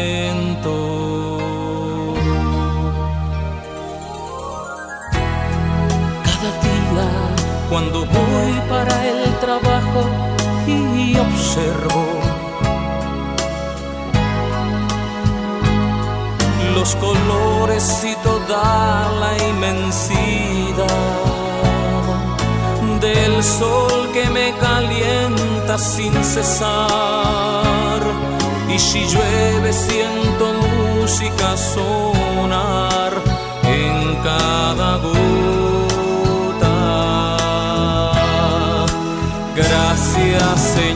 Cuando voy para el trabajo y observo los colores y toda la inmensidad del sol que me calienta sin cesar. Y si llueve siento música sonar en cada gota Gracias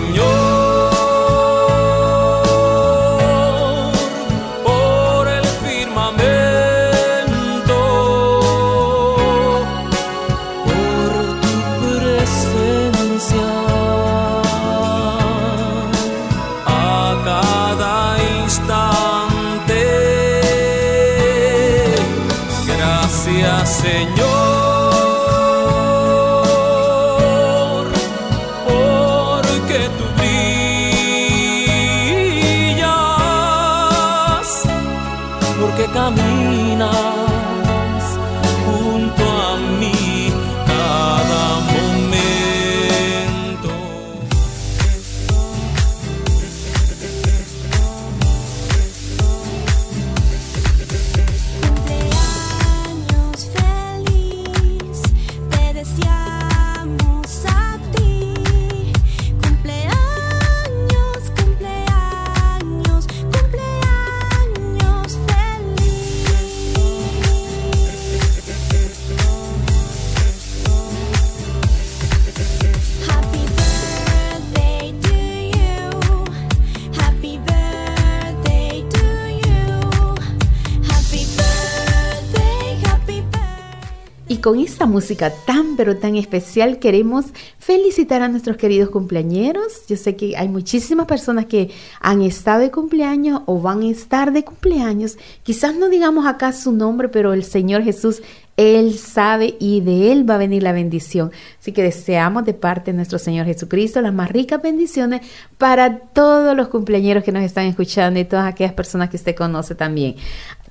música tan pero tan especial queremos felicitar a nuestros queridos cumpleañeros. Yo sé que hay muchísimas personas que han estado de cumpleaños o van a estar de cumpleaños. Quizás no digamos acá su nombre, pero el Señor Jesús él sabe y de Él va a venir la bendición. Así que deseamos de parte de nuestro Señor Jesucristo las más ricas bendiciones para todos los cumpleañeros que nos están escuchando y todas aquellas personas que usted conoce también.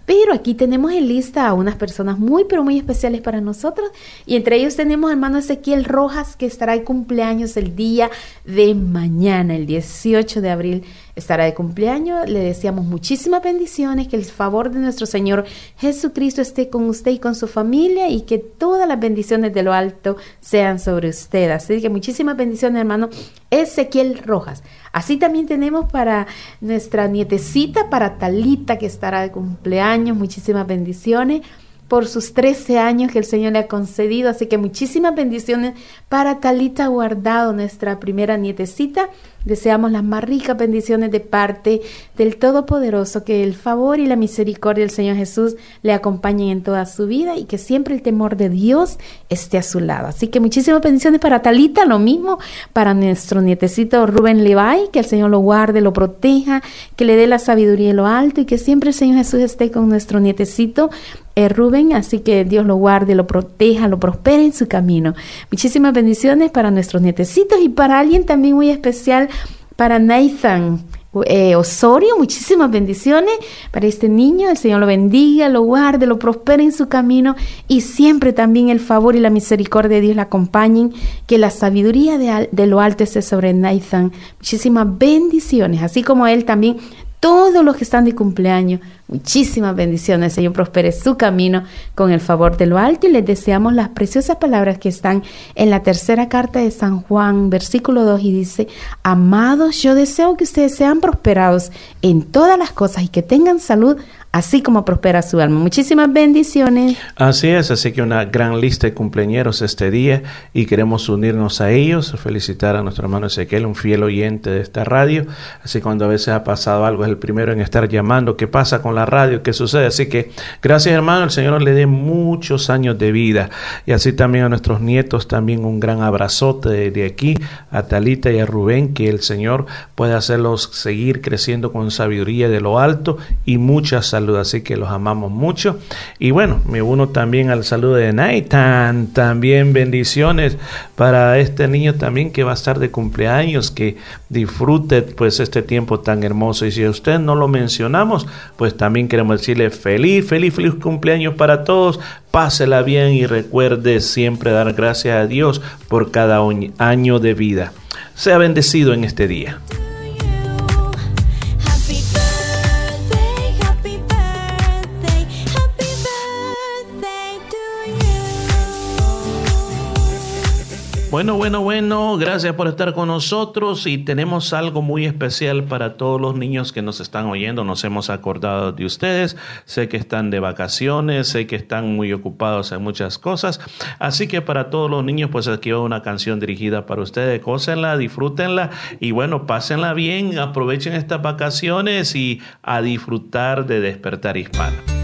Pero aquí tenemos en lista a unas personas muy, pero muy especiales para nosotros. Y entre ellos tenemos al hermano Ezequiel Rojas, que estará de cumpleaños el día de mañana, el 18 de abril estará de cumpleaños. Le deseamos muchísimas bendiciones, que el favor de nuestro Señor Jesucristo esté con usted y con su familia y que todas las bendiciones de lo alto sean sobre usted. Así que muchísimas bendiciones, hermano Ezequiel Rojas. Así también tenemos para nuestra nietecita, para Talita, que estará de cumpleaños. Muchísimas bendiciones por sus 13 años que el Señor le ha concedido. Así que muchísimas bendiciones para Talita Guardado, nuestra primera nietecita Deseamos las más ricas bendiciones de parte del Todopoderoso, que el favor y la misericordia del Señor Jesús le acompañen en toda su vida y que siempre el temor de Dios esté a su lado. Así que muchísimas bendiciones para Talita, lo mismo para nuestro nietecito Rubén Levi, que el Señor lo guarde, lo proteja, que le dé la sabiduría en lo alto y que siempre el Señor Jesús esté con nuestro nietecito eh, Rubén, así que Dios lo guarde, lo proteja, lo prospere en su camino. Muchísimas bendiciones para nuestros nietecitos y para alguien también muy especial, para Nathan. Eh, Osorio, muchísimas bendiciones para este niño, el Señor lo bendiga, lo guarde, lo prospere en su camino y siempre también el favor y la misericordia de Dios le acompañen, que la sabiduría de, de lo alto esté sobre Nathan, muchísimas bendiciones, así como él también todos los que están de cumpleaños. Muchísimas bendiciones. Señor prospere su camino con el favor de lo alto y les deseamos las preciosas palabras que están en la tercera carta de San Juan, versículo 2 y dice, amados, yo deseo que ustedes sean prosperados en todas las cosas y que tengan salud así como prospera su alma. Muchísimas bendiciones. Así es, así que una gran lista de cumpleaños este día y queremos unirnos a ellos, felicitar a nuestro hermano Ezequiel, un fiel oyente de esta radio, así cuando a veces ha pasado algo es el primero en estar llamando, ¿qué pasa con la radio? ¿Qué sucede? Así que gracias hermano, el Señor le dé muchos años de vida y así también a nuestros nietos también un gran abrazote de aquí, a Talita y a Rubén, que el Señor pueda hacerlos seguir creciendo con sabiduría de lo alto y mucha salud así que los amamos mucho. Y bueno, me uno también al saludo de Nathan, también bendiciones para este niño también que va a estar de cumpleaños, que disfrute pues este tiempo tan hermoso. Y si a usted no lo mencionamos, pues también queremos decirle feliz, feliz, feliz cumpleaños para todos. Pásela bien y recuerde siempre dar gracias a Dios por cada año de vida. Sea bendecido en este día. Bueno, bueno, bueno, gracias por estar con nosotros y tenemos algo muy especial para todos los niños que nos están oyendo. Nos hemos acordado de ustedes. Sé que están de vacaciones, sé que están muy ocupados en muchas cosas. Así que para todos los niños, pues aquí va una canción dirigida para ustedes. Cósenla, disfrútenla y bueno, pásenla bien, aprovechen estas vacaciones y a disfrutar de despertar hispano.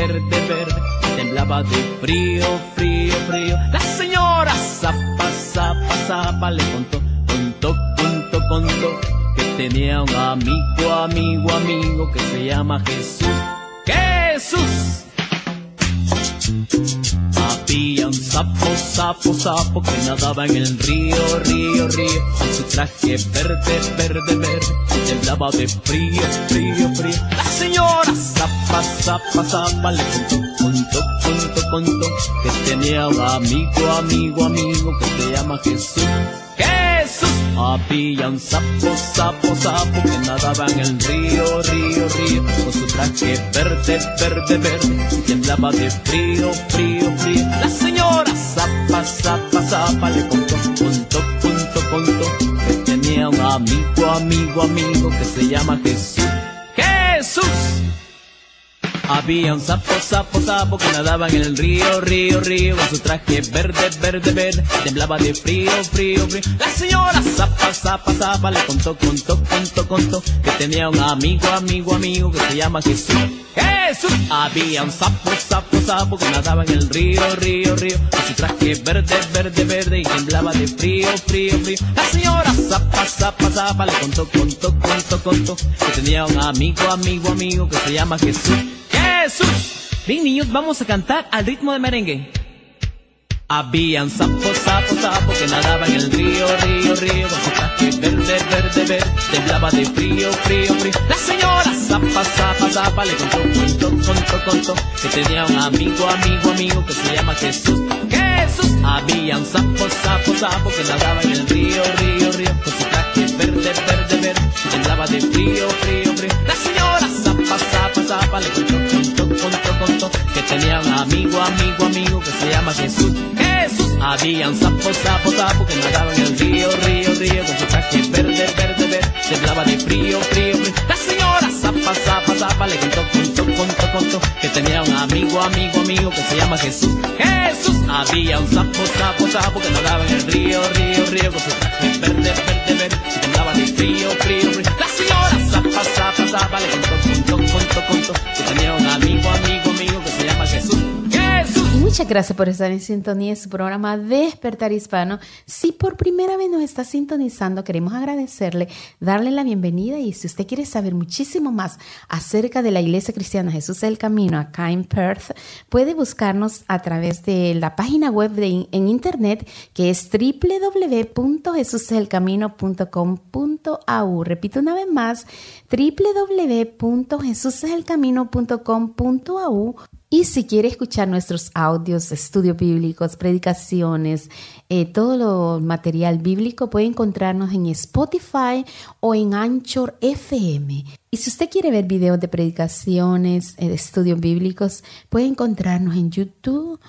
verde, verde, temblaba de frío, frío, frío. La señora zapa, zapa, zapa le contó, contó, contó, contó, que tenía un amigo, amigo, amigo que se llama Jesús. Jesús. Había un sapo, sapo, sapo que nadaba en el río, río, río, con su traje verde, verde, verde, temblaba de frío, frío, frío. La señora zapa, zapa, zapa le contó, contó, contó, contó, que tenía un amigo, amigo, amigo que se llama Jesús. Jesús. Había un sapo, sapo, sapo que nadaba en el río, río, río, con su traje verde, verde, verde, temblaba de frío, frío, frío. La señora zapa, zapa, zapa le contó, contó, contó, contó, que tenía un amigo, amigo, amigo que se llama. Jesús. Había un sapo, sapo, sapo que nadaba en el río, río, río, con su traje verde, verde, verde, temblaba de frío, frío, frío. La señora zapa, zapa, zapa le contó, contó, contó, contó, que tenía un amigo, amigo, amigo que se llama Jesús. Jesús. Había un sapo, sapo, sapo que nadaba en el río, río, río, con su traje verde, verde, verde y temblaba de frío, frío, frío. La señora zapa, zapa, zapa le contó, contó, contó, contó, que tenía un amigo, amigo, amigo que se llama Jesús. Jesús. Bien, niños, vamos a cantar al ritmo de merengue. Había un sapo, sapo, sapo que nadaba en el río, río, río, con su traje verde, verde, verde, temblaba de frío, frío, frío. La señora zapa, zapa, zapa le contó, contó, contó, contó, que tenía un amigo, amigo, amigo que se llama Jesús. Jesús. Había un sapo, sapo, sapo que nadaba en el río, río, río, con su traje verde, y temblaba de frío, frío, frío. La señora zapa, zapa, zapa le contó, contó, contó, contó, que tenía un amigo, amigo, amigo que se llama Jesús. Jesús. Había un sapo, sapo, sapo que nadaba en el río, río, río, con su traje verde, verde, verde, temblaba de frío, frío, frío. La señora zapa, zapa le contó, contó, contó, contó, que tenía un amigo, amigo, amigo que se llama Jesús. Jesús. Había un sapo, sapo, sapo que nadaba en el río, río, río, con su traje verde, verde, verde, y temblaba de frío, frío, frío. La señora zapa, zapa, zapa le contó, contó, contó, contó, que tenía un amigo, amigo, muchas gracias por estar en sintonía en su programa Despertar Hispano. Si por primera vez nos está sintonizando, queremos agradecerle, darle la bienvenida y si usted quiere saber muchísimo más acerca de la Iglesia Cristiana Jesús del Camino acá en Perth, puede buscarnos a través de la página web de, en internet que es www.jesuselcamino.com.au. Repito una vez más, www.jesuselcamino.com.au y si quiere escuchar nuestros audios, estudios bíblicos, predicaciones, eh, todo lo material bíblico, puede encontrarnos en Spotify o en Anchor FM. Y si usted quiere ver videos de predicaciones, eh, estudios bíblicos, puede encontrarnos en YouTube.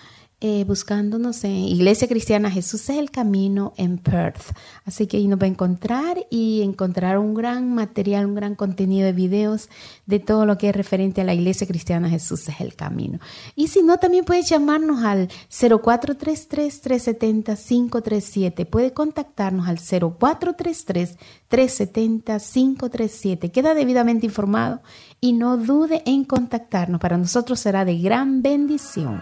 Eh, buscándonos en Iglesia Cristiana Jesús es el Camino en Perth. Así que ahí nos va a encontrar y encontrar un gran material, un gran contenido de videos de todo lo que es referente a la Iglesia Cristiana Jesús es el Camino. Y si no, también puede llamarnos al 0433-370-537. Puede contactarnos al 0433-370-537. Queda debidamente informado y no dude en contactarnos. Para nosotros será de gran bendición.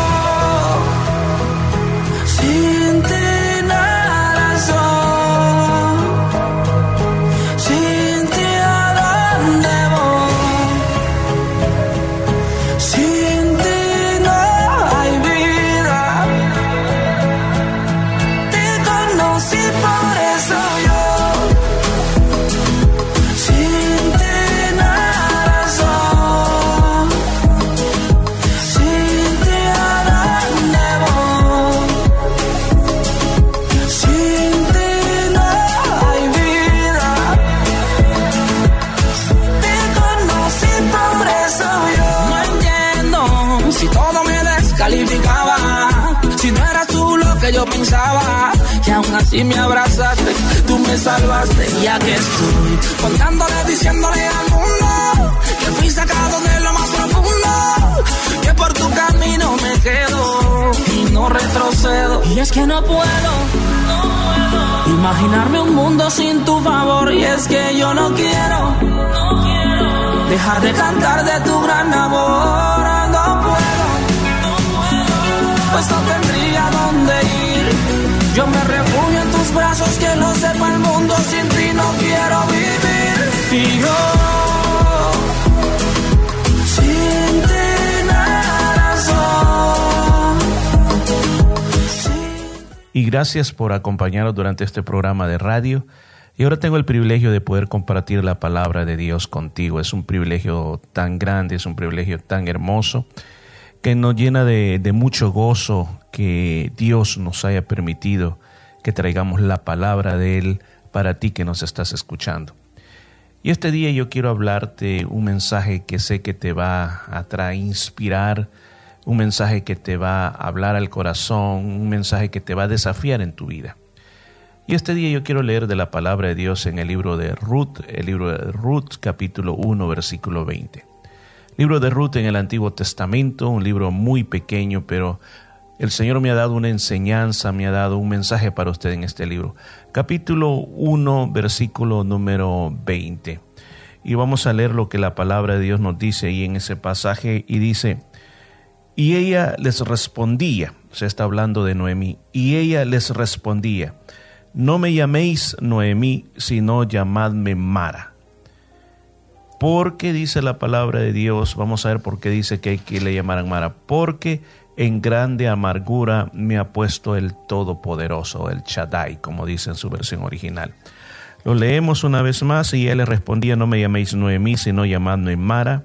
y me abrazaste, tú me salvaste, y aquí estoy contándole, diciéndole al mundo que fui sacado de lo más profundo, que por tu camino me quedo y no retrocedo, y es que no puedo. no puedo Imaginarme un mundo sin tu favor y es que yo no quiero, no quiero dejar de cantar de tu gran amor. No puedo, no puedo, pues no tendría dónde ir. Yo me refugio brazos, que sepa el mundo. No quiero vivir. Y. Y gracias por acompañarnos durante este programa de radio. Y ahora tengo el privilegio de poder compartir la palabra de Dios contigo. Es un privilegio tan grande, es un privilegio tan hermoso que nos llena de, de mucho gozo que Dios nos haya permitido que traigamos la palabra de Él para ti que nos estás escuchando. Y este día yo quiero hablarte un mensaje que sé que te va a traer, inspirar, un mensaje que te va a hablar al corazón, un mensaje que te va a desafiar en tu vida. Y este día yo quiero leer de la palabra de Dios en el libro de Ruth, el libro de Ruth capítulo 1 versículo 20. Libro de Ruth en el Antiguo Testamento, un libro muy pequeño, pero el Señor me ha dado una enseñanza, me ha dado un mensaje para usted en este libro. Capítulo 1, versículo número 20. Y vamos a leer lo que la palabra de Dios nos dice ahí en ese pasaje y dice, y ella les respondía, se está hablando de Noemí, y ella les respondía, no me llaméis Noemí, sino llamadme Mara Porque dice la palabra de Dios, vamos a ver por qué dice que hay que le llamaran Mara, porque en grande amargura me ha puesto el Todopoderoso, el Shaddai, como dice en su versión original. Lo leemos una vez más y él le respondía, no me llaméis Noemí, sino llamadme Mara,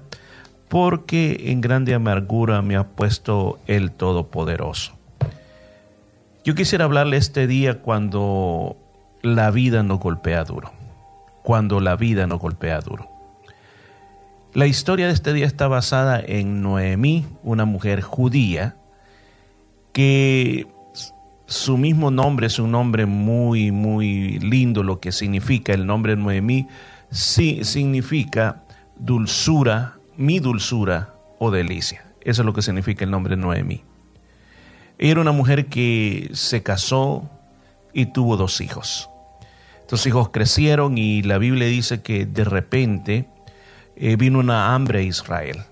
porque en grande amargura me ha puesto el Todopoderoso. Yo quisiera hablarle este día cuando la vida nos golpea duro, cuando la vida nos golpea duro. La historia de este día está basada en Noemí, una mujer judía, que su mismo nombre es un nombre muy, muy lindo, lo que significa el nombre Noemí, sí significa dulzura, mi dulzura o delicia. Eso es lo que significa el nombre Noemí. Era una mujer que se casó y tuvo dos hijos. Estos hijos crecieron y la Biblia dice que de repente eh, vino una hambre a Israel.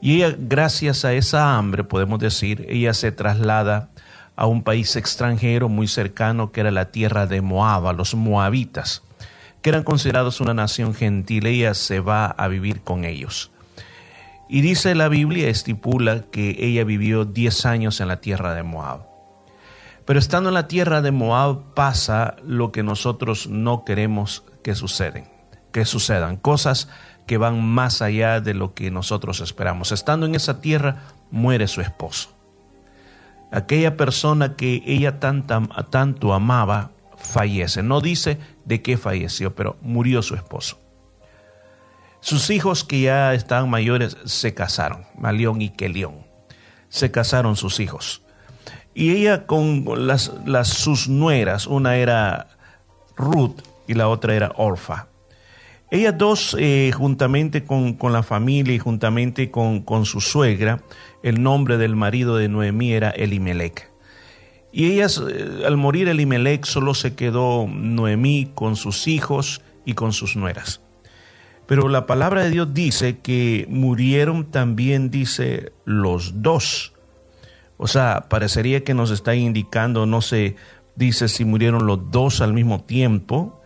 Y ella, gracias a esa hambre, podemos decir, ella se traslada a un país extranjero muy cercano que era la tierra de Moab, los moabitas, que eran considerados una nación gentil. Ella se va a vivir con ellos. Y dice la Biblia, estipula que ella vivió 10 años en la tierra de Moab. Pero estando en la tierra de Moab pasa lo que nosotros no queremos que suceden, que sucedan, cosas que van más allá de lo que nosotros esperamos. Estando en esa tierra muere su esposo. Aquella persona que ella tanto amaba fallece. No dice de qué falleció, pero murió su esposo. Sus hijos que ya estaban mayores se casaron, Malión y Kelión. Se casaron sus hijos. Y ella con las, las, sus nueras, una era Ruth y la otra era Orfa. Ellas dos, eh, juntamente con, la familia y juntamente con, con, su suegra, el nombre del marido de Noemí era Elimelech. Y ellas, eh, al morir Elimelech, solo se quedó Noemí con sus hijos y con sus nueras. Pero la palabra de Dios dice que murieron también, dice, los dos. O sea, parecería que nos está indicando, no se dice si murieron los dos al mismo tiempo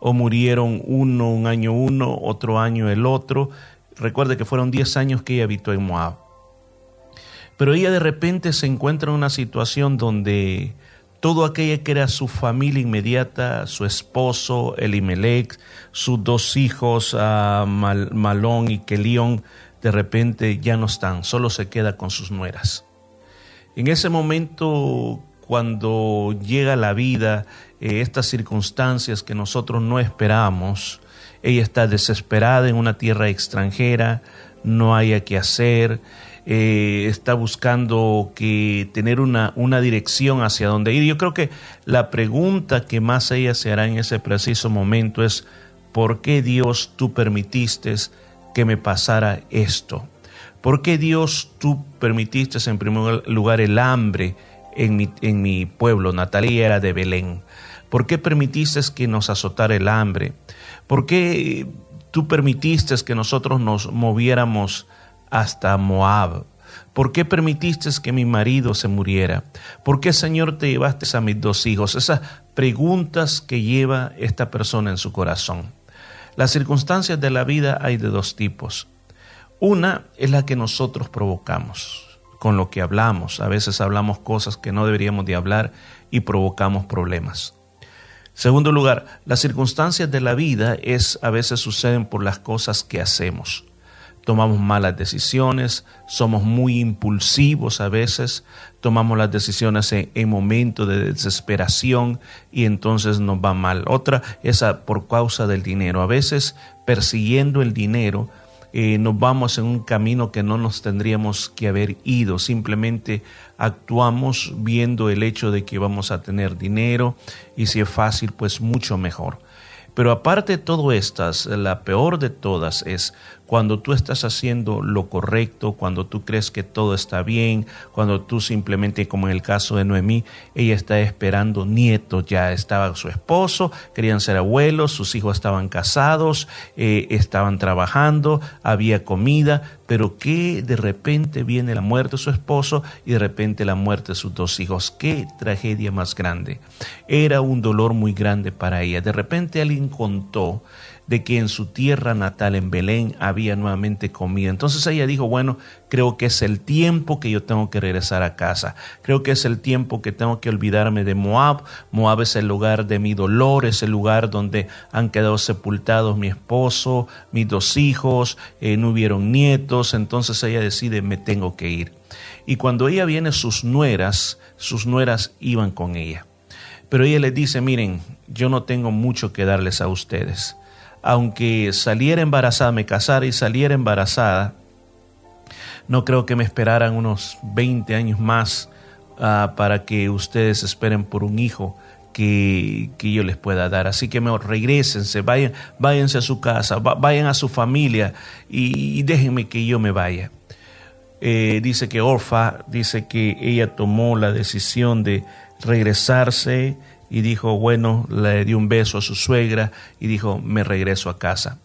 o murieron uno un año uno, otro año el otro. Recuerde que fueron 10 años que ella habitó en Moab. Pero ella de repente se encuentra en una situación donde todo aquella que era su familia inmediata, su esposo Elimelech, sus dos hijos ah, Malón y Kelión, de repente ya no están, solo se queda con sus nueras. En ese momento, cuando llega la vida, eh, estas circunstancias que nosotros no esperamos, ella está desesperada en una tierra extranjera, no haya que hacer, eh, está buscando que tener una, una dirección hacia dónde ir. Yo creo que la pregunta que más ella se hará en ese preciso momento es, ¿por qué Dios tú permitiste que me pasara esto? ¿Por qué Dios tú permitiste en primer lugar el hambre en mi, en mi pueblo? Natalia era de Belén. ¿Por qué permitiste que nos azotara el hambre? ¿Por qué tú permitiste que nosotros nos moviéramos hasta Moab? ¿Por qué permitiste que mi marido se muriera? ¿Por qué, Señor, te llevaste a mis dos hijos? Esas preguntas que lleva esta persona en su corazón. Las circunstancias de la vida hay de dos tipos. Una es la que nosotros provocamos con lo que hablamos. A veces hablamos cosas que no deberíamos de hablar y provocamos problemas. Segundo lugar, las circunstancias de la vida es a veces suceden por las cosas que hacemos tomamos malas decisiones, somos muy impulsivos a veces, tomamos las decisiones en, momentos de desesperación y entonces nos va mal. Otra es por causa del dinero. A veces persiguiendo el dinero eh, nos vamos en un camino que no nos tendríamos que haber ido. Simplemente actuamos viendo el hecho de que vamos a tener dinero y si es fácil, pues mucho mejor. Pero aparte de todo estas, la peor de todas es cuando tú estás haciendo lo correcto, cuando tú crees que todo está bien, cuando tú simplemente, como en el caso de Noemí, ella está esperando nietos, ya estaba su esposo, querían ser abuelos, sus hijos estaban casados, eh, estaban trabajando, había comida, pero que de repente viene la muerte de su esposo y de repente la muerte de sus dos hijos. Qué tragedia más grande. Era un dolor muy grande para ella. De repente alguien contó de que en su tierra natal, en Belén, había nuevamente comida. Entonces ella dijo, bueno, creo que es el tiempo que yo tengo que regresar a casa. Creo que es el tiempo que tengo que olvidarme de Moab. Moab es el lugar de mi dolor, es el lugar donde han quedado sepultados mi esposo, mis dos hijos, eh, no hubieron nietos. Entonces ella decide, me tengo que ir. Y cuando ella viene, sus nueras, sus nueras iban con ella. Pero ella les dice, miren, yo no tengo mucho que darles a ustedes. Aunque saliera embarazada, me casara y saliera embarazada, no creo que me esperaran unos 20 años más ah, para que ustedes esperen por un hijo que, que, yo les pueda dar. Así que mejor regresense, vayan, váyanse a su casa, vayan a su familia y, déjenme que yo me vaya. Eh, dice que Orfa, dice que ella tomó la decisión de regresarse y dijo, bueno, le dio un beso a su suegra y dijo, me regreso a casa.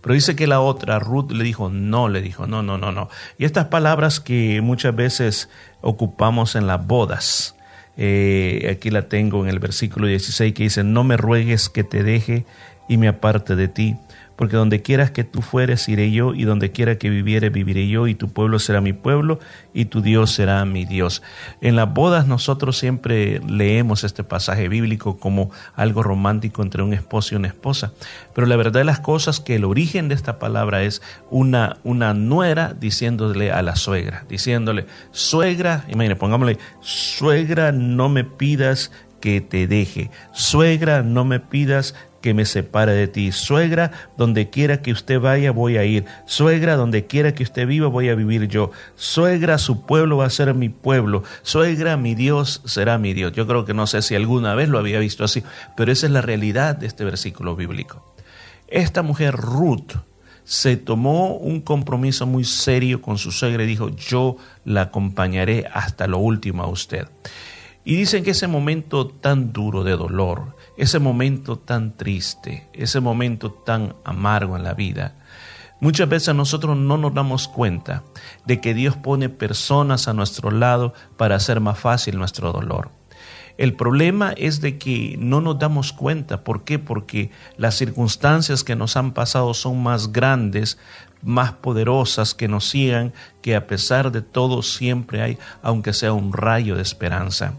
Pero dice que la otra, Ruth, le dijo, no, le dijo, no, no, no, no. Y estas palabras que muchas veces ocupamos en las bodas, eh, aquí la tengo en el versículo 16 que dice, no me ruegues que te deje y me aparte de ti porque donde quieras que tú fueres, iré yo, y donde quiera que viviere, viviré yo, y tu pueblo será mi pueblo, y tu Dios será mi Dios. En las bodas nosotros siempre leemos este pasaje bíblico como algo romántico entre un esposo y una esposa, pero la verdad de las cosas que el origen de esta palabra es una, una nuera diciéndole a la suegra, diciéndole, suegra, imagínate, pongámosle, suegra, no me pidas que te deje. Suegra, no me pidas que me separe de ti. Suegra, donde quiera que usted vaya, voy a ir. Suegra, donde quiera que usted viva, voy a vivir yo. Suegra, su pueblo va a ser mi pueblo. Suegra, mi Dios será mi Dios. Yo creo que no sé si alguna vez lo había visto así, pero esa es la realidad de este versículo bíblico. Esta mujer, Ruth, se tomó un compromiso muy serio con su suegra y dijo, yo la acompañaré hasta lo último a usted. Y dicen que ese momento tan duro de dolor, ese momento tan triste, ese momento tan amargo en la vida, muchas veces nosotros no nos damos cuenta de que Dios pone personas a nuestro lado para hacer más fácil nuestro dolor. El problema es de que no nos damos cuenta. ¿Por qué? Porque las circunstancias que nos han pasado son más grandes, más poderosas que nos sigan, que a pesar de todo siempre hay, aunque sea un rayo de esperanza.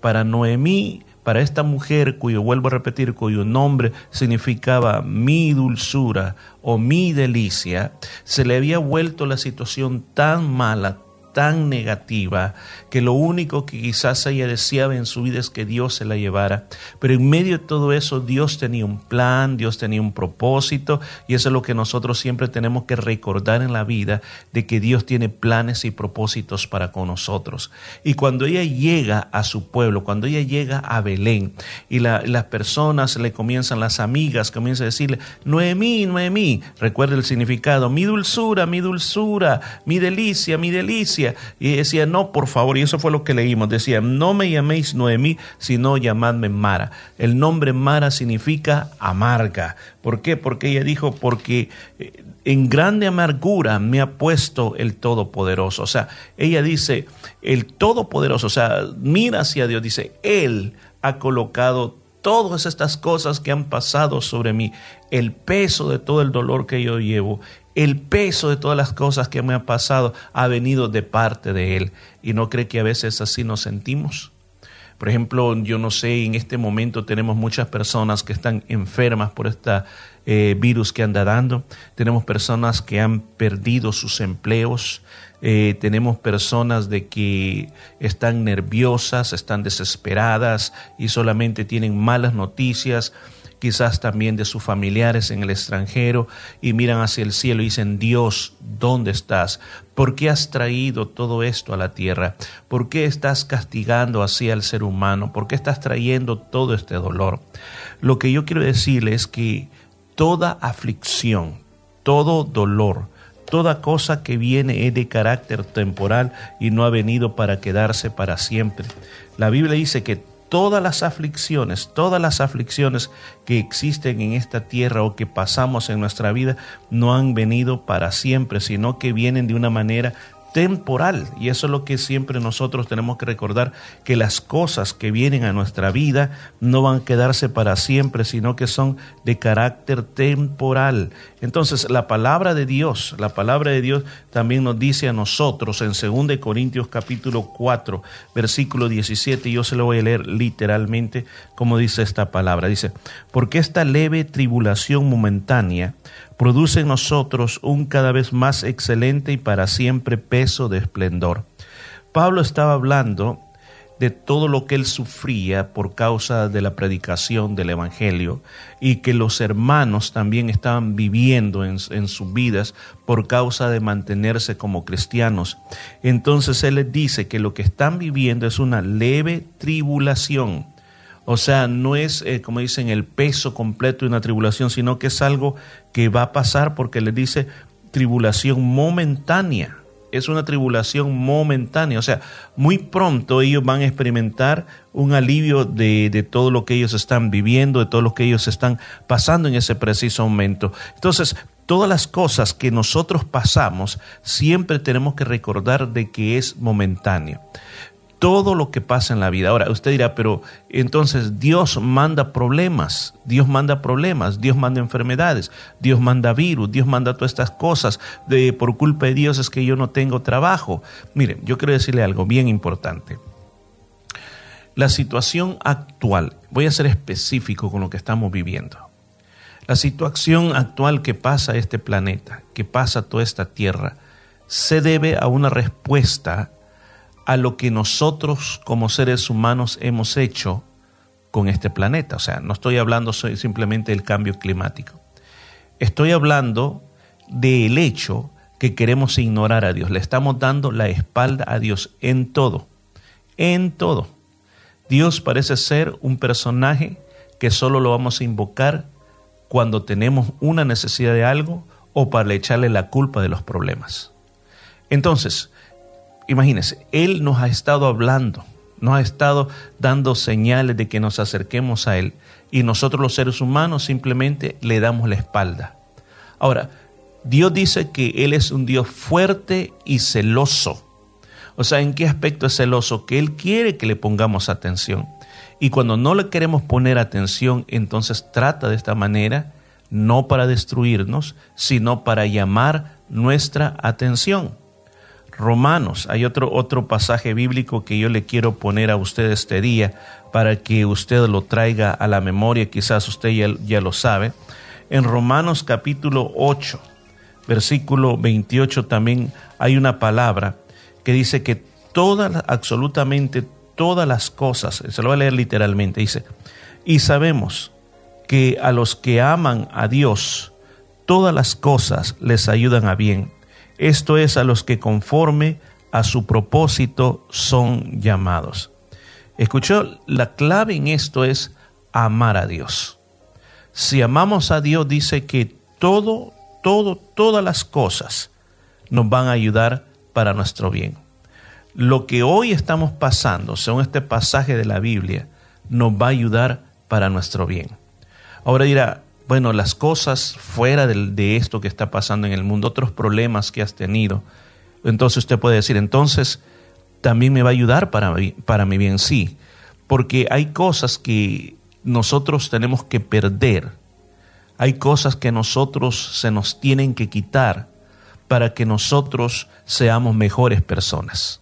Para Noemí, para esta mujer cuyo, vuelvo a repetir, cuyo nombre significaba mi dulzura o mi delicia, se le había vuelto la situación tan mala, tan negativa que lo único que quizás ella deseaba en su vida es que Dios se la llevara. Pero en medio de todo eso Dios tenía un plan, Dios tenía un propósito y eso es lo que nosotros siempre tenemos que recordar en la vida de que Dios tiene planes y propósitos para con nosotros. Y cuando ella llega a su pueblo, cuando ella llega a Belén y las personas le comienzan, las amigas comienzan a decirle, Noemí, Noemí, recuerda el significado, mi dulzura, mi dulzura, mi delicia, mi delicia y decía, no, por favor, y eso fue lo que leímos, decía, no me llaméis Noemí, sino llamadme Mara. El nombre Mara significa amarga. ¿Por qué? Porque ella dijo, porque eh, en grande amargura me ha puesto el Todopoderoso. O sea, ella dice, el Todopoderoso, o sea, mira hacia Dios, dice, Él ha colocado todas estas cosas que han pasado sobre mí, el peso de todo el dolor que yo llevo, el peso de todas las cosas que me han pasado ha venido de parte de Él. ¿Y no cree que a veces así nos sentimos? Por ejemplo, yo no sé, en este momento tenemos muchas personas que están enfermas por este virus que anda dando. Tenemos personas que han perdido sus empleos. Eh, tenemos personas de que están nerviosas, están desesperadas y solamente tienen malas noticias quizás también de sus familiares en el extranjero, y miran hacia el cielo y dicen, Dios, ¿dónde estás? ¿Por qué has traído todo esto a la tierra? ¿Por qué estás castigando así al ser humano? ¿Por qué estás trayendo todo este dolor? Lo que yo quiero decirle es que toda aflicción, todo dolor, toda cosa que viene es de carácter temporal y no ha venido para quedarse para siempre. La Biblia dice que todas las aflicciones, todas las aflicciones que existen en esta tierra o que pasamos en nuestra vida no han venido para siempre, sino que vienen de una manera temporal. Y eso es lo que siempre nosotros tenemos que recordar, que las cosas que vienen a nuestra vida no van a quedarse para siempre, sino que son de carácter temporal. Entonces, la palabra de Dios, la palabra de Dios también nos dice a nosotros en 2 Corintios capítulo 4, versículo 17, y yo se lo voy a leer literalmente como dice esta palabra. Dice, porque esta leve tribulación momentánea produce en nosotros un cada vez más excelente y para siempre peso de esplendor. Pablo estaba hablando de todo lo que él sufría por causa de la predicación del Evangelio y que los hermanos también estaban viviendo en, sus vidas por causa de mantenerse como cristianos. Entonces él les dice que lo que están viviendo es una leve tribulación. O sea, no es, eh, como dicen, el peso completo de una tribulación, sino que es algo que va a pasar porque le dice tribulación momentánea. Es una tribulación momentánea. O sea, muy pronto ellos van a experimentar un alivio de, de todo lo que ellos están viviendo, de todo lo que ellos están pasando en ese preciso momento. Entonces, todas las cosas que nosotros pasamos, siempre tenemos que recordar de que es momentáneo todo lo que pasa en la vida. Ahora, usted dirá, pero entonces Dios manda problemas, Dios manda problemas, Dios manda enfermedades, Dios manda virus, Dios manda todas estas cosas. De, por culpa de Dios es que yo no tengo trabajo. Miren, yo quiero decirle algo bien importante. La situación actual, voy a ser específico con lo que estamos viviendo. La situación actual que pasa este planeta, que pasa toda esta tierra, se debe a una respuesta a lo que nosotros como seres humanos hemos hecho con este planeta. O sea, no estoy hablando simplemente del cambio climático. Estoy hablando del hecho que queremos ignorar a Dios. Le estamos dando la espalda a Dios en todo. En todo. Dios parece ser un personaje que solo lo vamos a invocar cuando tenemos una necesidad de algo o para echarle la culpa de los problemas. Entonces, imagínense, Él nos ha estado hablando, nos ha estado dando señales de que nos acerquemos a Él y nosotros los seres humanos simplemente le damos la espalda. Ahora, Dios dice que Él es un Dios fuerte y celoso. O sea, ¿en qué aspecto es celoso? Que Él quiere que le pongamos atención. Y cuando no le queremos poner atención, entonces trata de esta manera, no para destruirnos, sino para llamar nuestra atención. Romanos. Hay otro, otro pasaje bíblico que yo le quiero poner a usted este día para que usted lo traiga a la memoria, quizás usted ya, ya lo sabe. En Romanos capítulo 8, versículo 28 también hay una palabra que dice que todas, absolutamente todas las cosas, se lo voy a leer literalmente, dice, y sabemos que a los que aman a Dios, todas las cosas les ayudan a bien esto es a los que conforme a su propósito son llamados. Escuchó, la clave en esto es amar a Dios. Si amamos a Dios, dice que todo, todo, todas las cosas nos van a ayudar para nuestro bien. Lo que hoy estamos pasando, según este pasaje de la Biblia, nos va a ayudar para nuestro bien. Ahora dirá, bueno, las cosas fuera de, esto que está pasando en el mundo, otros problemas que has tenido. Entonces usted puede decir, entonces también me va a ayudar para, para mi bien, sí, porque hay cosas que nosotros tenemos que perder, hay cosas que nosotros se nos tienen que quitar para que nosotros seamos mejores personas.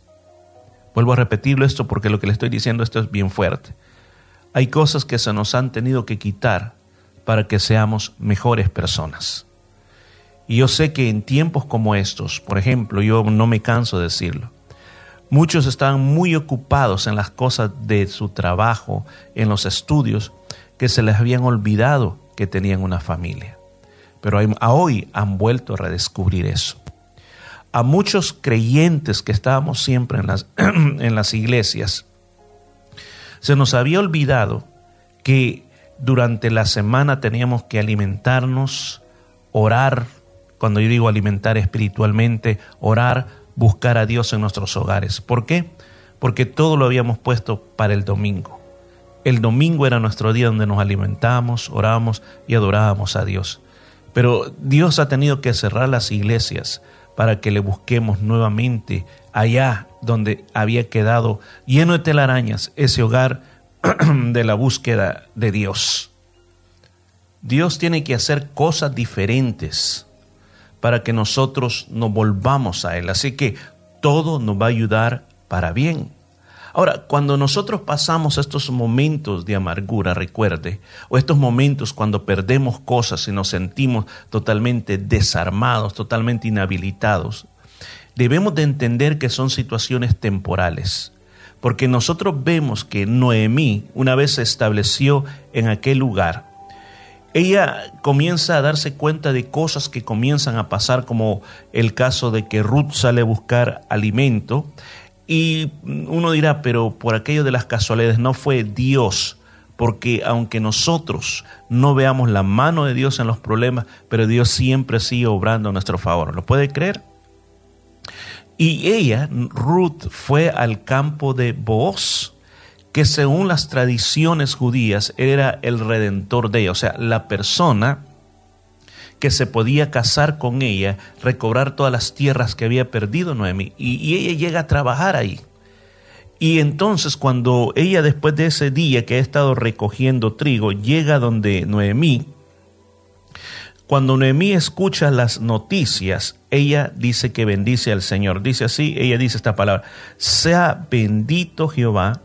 Vuelvo a repetirlo esto porque lo que le estoy diciendo esto es bien fuerte. Hay cosas que se nos han tenido que quitar para que seamos mejores personas. Y yo sé que en tiempos como estos, por ejemplo, yo no me canso de decirlo, muchos estaban muy ocupados en las cosas de su trabajo, en los estudios, que se les habían olvidado que tenían una familia. Pero a hoy han vuelto a redescubrir eso. A muchos creyentes que estábamos siempre en las, [CLEARS THROAT] en las iglesias, se nos había olvidado que durante la semana teníamos que alimentarnos, orar, cuando yo digo alimentar espiritualmente, orar, buscar a Dios en nuestros hogares. ¿Por qué? Porque todo lo habíamos puesto para el domingo. El domingo era nuestro día donde nos alimentábamos, orábamos y adorábamos a Dios. Pero Dios ha tenido que cerrar las iglesias para que le busquemos nuevamente allá donde había quedado lleno de telarañas ese hogar [CLEARS THROAT] de la búsqueda de Dios. Dios tiene que hacer cosas diferentes para que nosotros nos volvamos a Él. Así que todo nos va a ayudar para bien. Ahora, cuando nosotros pasamos estos momentos de amargura, recuerde, o estos momentos cuando perdemos cosas y nos sentimos totalmente desarmados, totalmente inhabilitados, debemos de entender que son situaciones temporales. Porque nosotros vemos que Noemí, una vez se estableció en aquel lugar, ella comienza a darse cuenta de cosas que comienzan a pasar, como el caso de que Ruth sale a buscar alimento. Y uno dirá, pero por aquello de las casualidades no fue Dios, porque aunque nosotros no veamos la mano de Dios en los problemas, pero Dios siempre sigue obrando a nuestro favor. ¿Lo puede creer? Y ella, Ruth, fue al campo de Boaz que según las tradiciones judías era el redentor de ella, o sea, la persona que se podía casar con ella, recobrar todas las tierras que había perdido Noemi, y, ella llega a trabajar ahí. Y entonces cuando ella después de ese día que ha estado recogiendo trigo, llega donde Noemí, cuando Noemí escucha las noticias, ella dice que bendice al Señor. Dice así, ella dice esta palabra, sea bendito Jehová,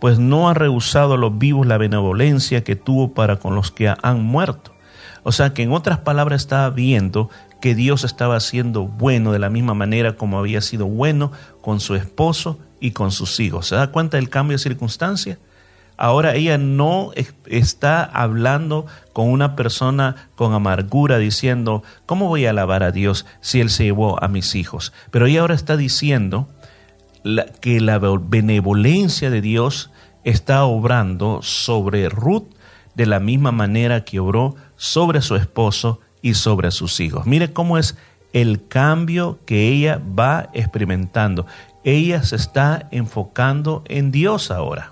pues no ha rehusado a los vivos la benevolencia que tuvo para con los que han muerto. O sea que en otras palabras estaba viendo que Dios estaba siendo bueno de la misma manera como había sido bueno con su esposo y con sus hijos. ¿Se da cuenta del cambio de circunstancia? Ahora ella no está hablando con una persona con amargura diciendo, ¿cómo voy a alabar a Dios si Él se llevó a mis hijos? Pero ella ahora está diciendo que la benevolencia de Dios está obrando sobre Ruth de la misma manera que obró sobre su esposo y sobre sus hijos. Mire cómo es el cambio que ella va experimentando. Ella se está enfocando en Dios ahora.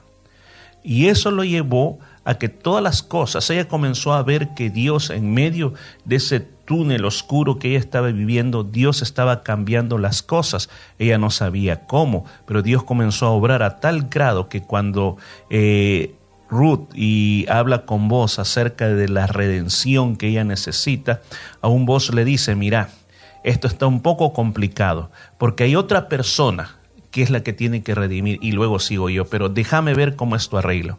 Y eso lo llevó a que todas las cosas, ella comenzó a ver que Dios en medio de ese túnel oscuro que ella estaba viviendo, Dios estaba cambiando las cosas. Ella no sabía cómo, pero Dios comenzó a obrar a tal grado que cuando eh, Ruth y habla con vos acerca de la redención que ella necesita, a un vos le dice, mira, esto está un poco complicado, porque hay otra persona que es la que tiene que redimir y luego sigo yo, pero déjame ver cómo es tu arreglo.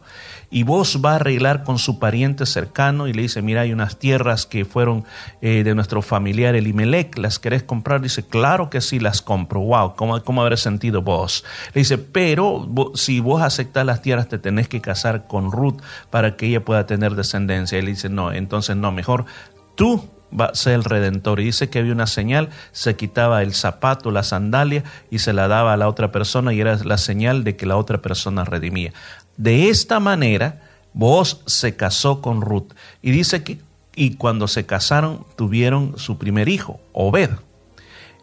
Y vos va a arreglar con su pariente cercano y le dice, mira, hay unas tierras que fueron eh, de nuestro familiar Elimelech, ¿las querés comprar? Dice, claro que sí, las compro. Wow, ¿cómo, cómo habrá sentido vos? Le dice, pero si vos aceptás las tierras te tenés que casar con Ruth para que ella pueda tener descendencia. Y dice, no, entonces no, mejor tú va a ser el redentor. Y dice que había una señal, se quitaba el zapato, la sandalia y se la daba a la otra persona y era la señal de que la otra persona redimía. De esta manera, vos se casó con Ruth. Y dice que, y cuando se casaron, tuvieron su primer hijo, Obed.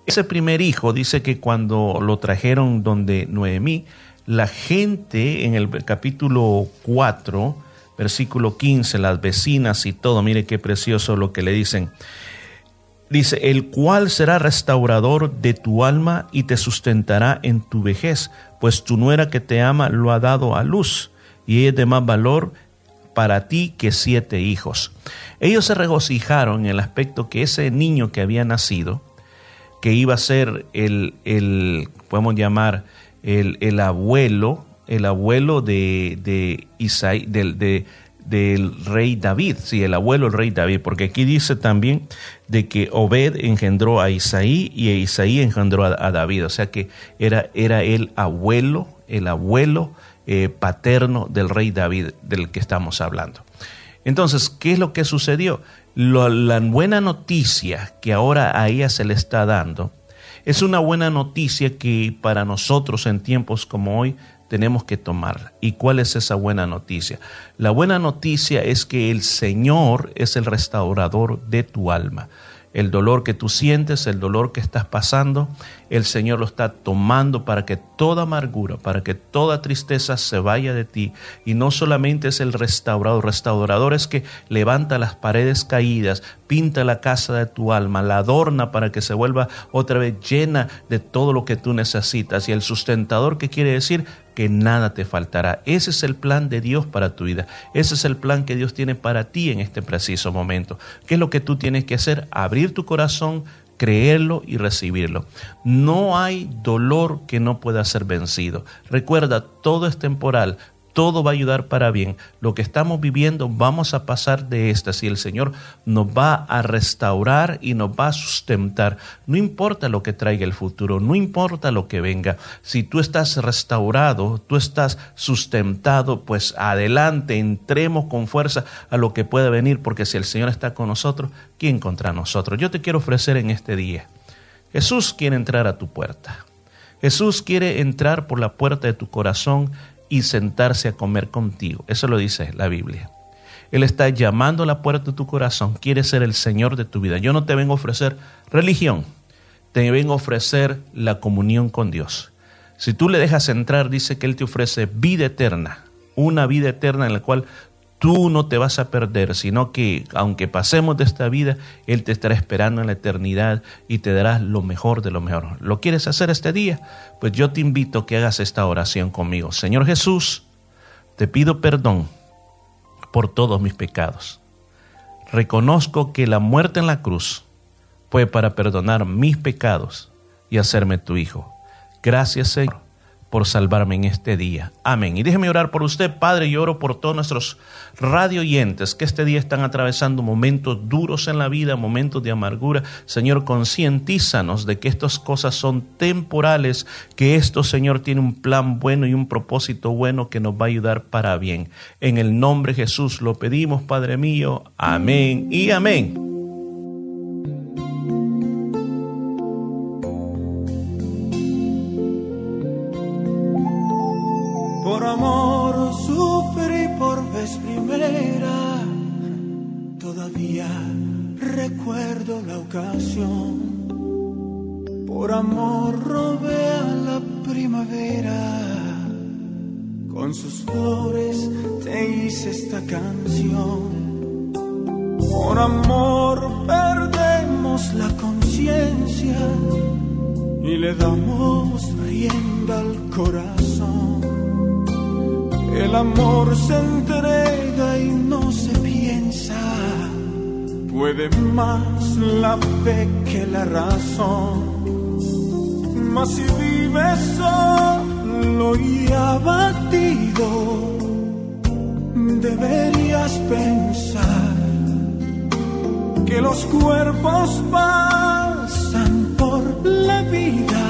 Ese primer hijo dice que cuando lo trajeron donde Noemí, la gente en el capítulo 4, versículo 15, las vecinas y todo, mire qué precioso lo que le dicen. Dice, el cual será restaurador de tu alma y te sustentará en tu vejez, pues tu nuera que te ama lo ha dado a luz, y es de más valor para ti que siete hijos. Ellos se regocijaron en el aspecto que ese niño que había nacido, que iba a ser el, el podemos llamar, el, el abuelo el abuelo de, de Isaí, del, de, del rey David, sí, el abuelo del rey David, porque aquí dice también de que Obed engendró a Isaí y Isaí engendró a, David, o sea que era, era el abuelo, el abuelo eh, paterno del rey David del que estamos hablando. Entonces, ¿qué es lo que sucedió? la buena noticia que ahora a ella se le está dando es una buena noticia que para nosotros en tiempos como hoy tenemos que tomar. ¿Y cuál es esa buena noticia? La buena noticia es que el Señor es el restaurador de tu alma. El dolor que tú sientes, el dolor que estás pasando, el Señor lo está tomando para que toda amargura, para que toda tristeza se vaya de ti. Y no solamente es el restaurador, restaurador es que levanta las paredes caídas, pinta la casa de tu alma, la adorna para que se vuelva otra vez llena de todo lo que tú necesitas. Y el sustentador, que quiere decir? que nada te faltará. Ese es el plan de Dios para tu vida. Ese es el plan que Dios tiene para ti en este preciso momento. ¿Qué es lo que tú tienes que hacer? Abrir tu corazón, creerlo y recibirlo. No hay dolor que no pueda ser vencido. Recuerda, todo es temporal, todo va a ayudar para bien. Lo que estamos viviendo, vamos a pasar de esta. Si el Señor nos va a restaurar y nos va a sustentar, no importa lo que traiga el futuro, no importa lo que venga. Si tú estás restaurado, tú estás sustentado, pues adelante, entremos con fuerza a lo que puede venir, porque si el Señor está con nosotros, ¿quién contra nosotros? Yo te quiero ofrecer en este día. Jesús quiere entrar a tu puerta. Jesús quiere entrar por la puerta de tu corazón y sentarse a comer contigo. Eso lo dice la Biblia. Él está llamando a la puerta de tu corazón, quiere ser el Señor de tu vida. Yo no te vengo a ofrecer religión, te vengo a ofrecer la comunión con Dios. Si tú le dejas entrar, dice que Él te ofrece vida eterna, una vida eterna en la cual tú no te vas a perder, sino que aunque pasemos de esta vida, Él te estará esperando en la eternidad y te dará lo mejor de lo mejor. ¿Lo quieres hacer este día? Pues yo te invito a que hagas esta oración conmigo. Señor Jesús, te pido perdón por todos mis pecados. Reconozco que la muerte en la cruz fue para perdonar mis pecados y hacerme tu Hijo. Gracias, Señor por salvarme en este día. Amén. Y déjeme orar por usted, Padre, y oro por todos nuestros radio oyentes que este día están atravesando momentos duros en la vida, momentos de amargura. Señor, concientízanos de que estas cosas son temporales, que esto, Señor, tiene un plan bueno y un propósito bueno que nos va a ayudar para bien. En el nombre de Jesús lo pedimos, Padre mío. Amén y amén. Amor sufrí por vez primera, todavía recuerdo la ocasión. Por amor robé a la primavera, con sus flores te hice esta canción. Por amor perdemos la conciencia y le damos rienda al corazón. El amor se entrega y no se piensa. Puede más la fe que la razón. Mas si vives solo y abatido, deberías pensar que los cuerpos pasan por la vida,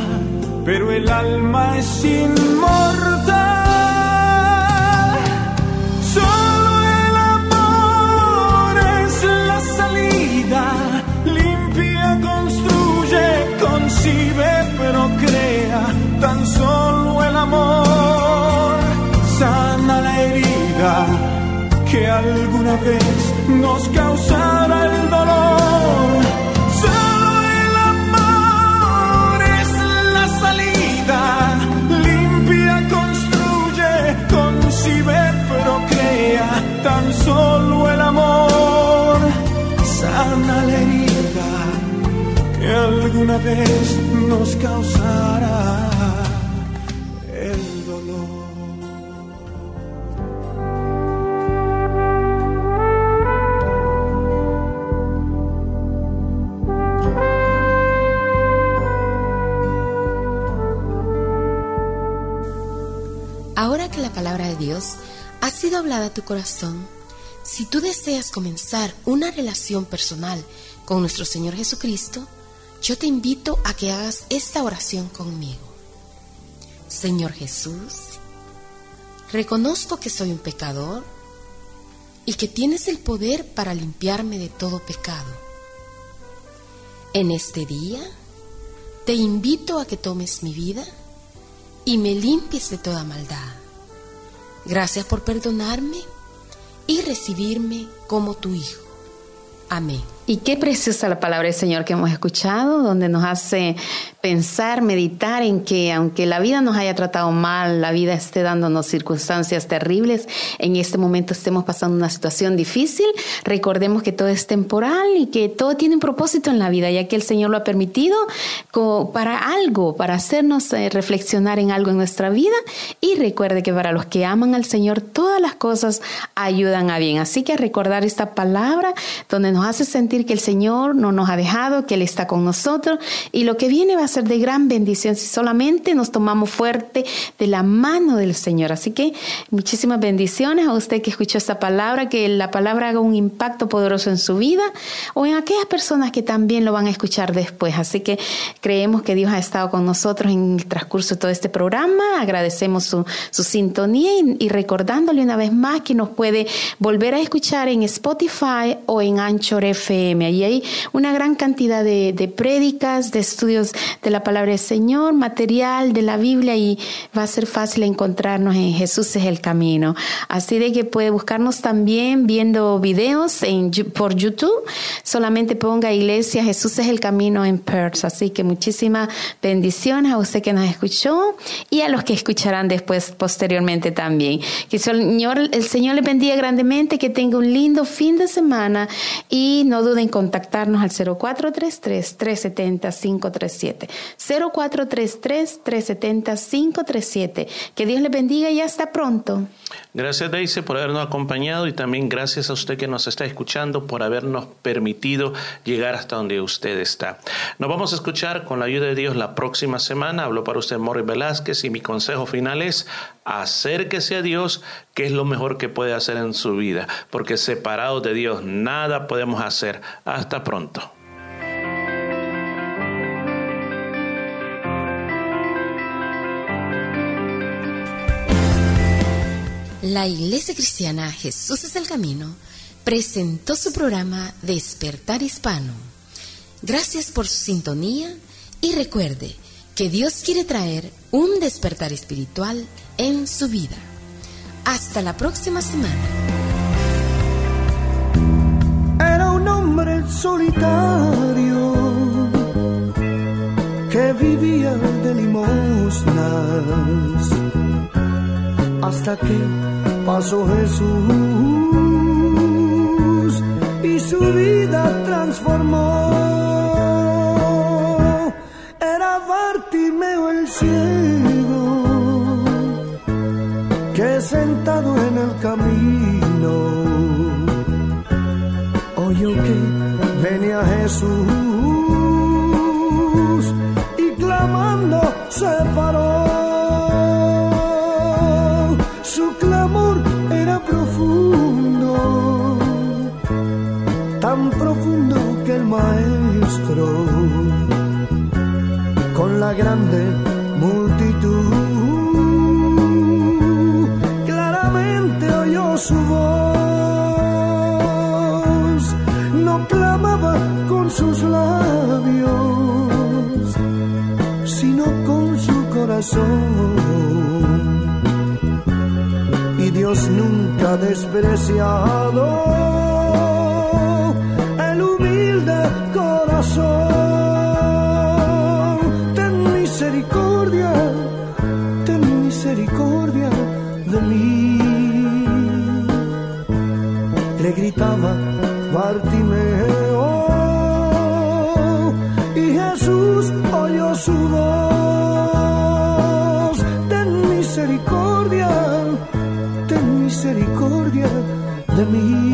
pero el alma es inmortal. Concibe, pero crea. Tan solo el amor sana la herida que alguna vez nos causara el dolor. Solo el amor es la salida, limpia, construye, concibe, pero crea. Tan solo el amor sana la herida alguna vez nos causara el dolor. Ahora que la palabra de Dios ha sido hablada a tu corazón, si tú deseas comenzar una relación personal con nuestro Señor Jesucristo, yo te invito a que hagas esta oración conmigo. Señor Jesús, reconozco que soy un pecador y que tienes el poder para limpiarme de todo pecado. En este día, te invito a que tomes mi vida y me limpies de toda maldad. Gracias por perdonarme y recibirme como tu hijo. Amén. Y qué preciosa la palabra del Señor que hemos escuchado, donde nos hace pensar, meditar en que aunque la vida nos haya tratado mal, la vida esté dándonos circunstancias terribles, en este momento estemos pasando una situación difícil, recordemos que todo es temporal y que todo tiene un propósito en la vida, ya que el Señor lo ha permitido para algo, para hacernos eh, reflexionar en algo en nuestra vida. Y recuerde que para los que aman al Señor, todas las cosas ayudan a bien. Así que recordar esta palabra donde nos hace sentir que el Señor no nos ha dejado, que Él está con nosotros y lo que viene va a ser de gran bendición si solamente nos tomamos fuerte de la mano del Señor. Así que muchísimas bendiciones a usted que escuchó esta palabra, que la palabra haga un impacto poderoso en su vida o en aquellas personas que también lo van a escuchar después. Así que creemos que Dios ha estado con nosotros en el transcurso de todo este programa. Agradecemos su, sintonía y, y recordándole una vez más que nos puede volver a escuchar en Spotify o en Anchor FM Allí hay una gran cantidad de, de prédicas, de estudios de la palabra del Señor, material de la Biblia y va a ser fácil encontrarnos en Jesús es el camino. Así de que puede buscarnos también viendo videos en, por YouTube. Solamente ponga Iglesia Jesús es el camino en Perth. Así que muchísimas bendiciones a usted que nos escuchó y a los que escucharán después posteriormente también. Que el Señor, el Señor le bendiga grandemente, que tenga un lindo fin de semana y no duden en contactarnos al 0433-370-537. 0433-370-537. Que Dios les bendiga y hasta pronto. Gracias Daisy por habernos acompañado y también gracias a usted que nos está escuchando por habernos permitido llegar hasta donde usted está. Nos vamos a escuchar con la ayuda de Dios la próxima semana. Hablo para usted Morris Velázquez y mi consejo final es acérquese a Dios, que es lo mejor que puede hacer en su vida, porque separados de Dios nada podemos hacer. Hasta pronto. La Iglesia Cristiana Jesús es el Camino presentó su programa Despertar Hispano. Gracias por su sintonía y recuerde que Dios quiere traer un despertar espiritual en su vida. Hasta la próxima semana. Era un hombre solitario que vivía de limosnas hasta que pasó Jesús y su vida transformó. Era Bartimeo el ciego sentado en el camino oyó que venía Jesús y clamando se paró. Su clamor era profundo, tan profundo que el maestro con la grande multitud Y Dios nunca despreciado de mí.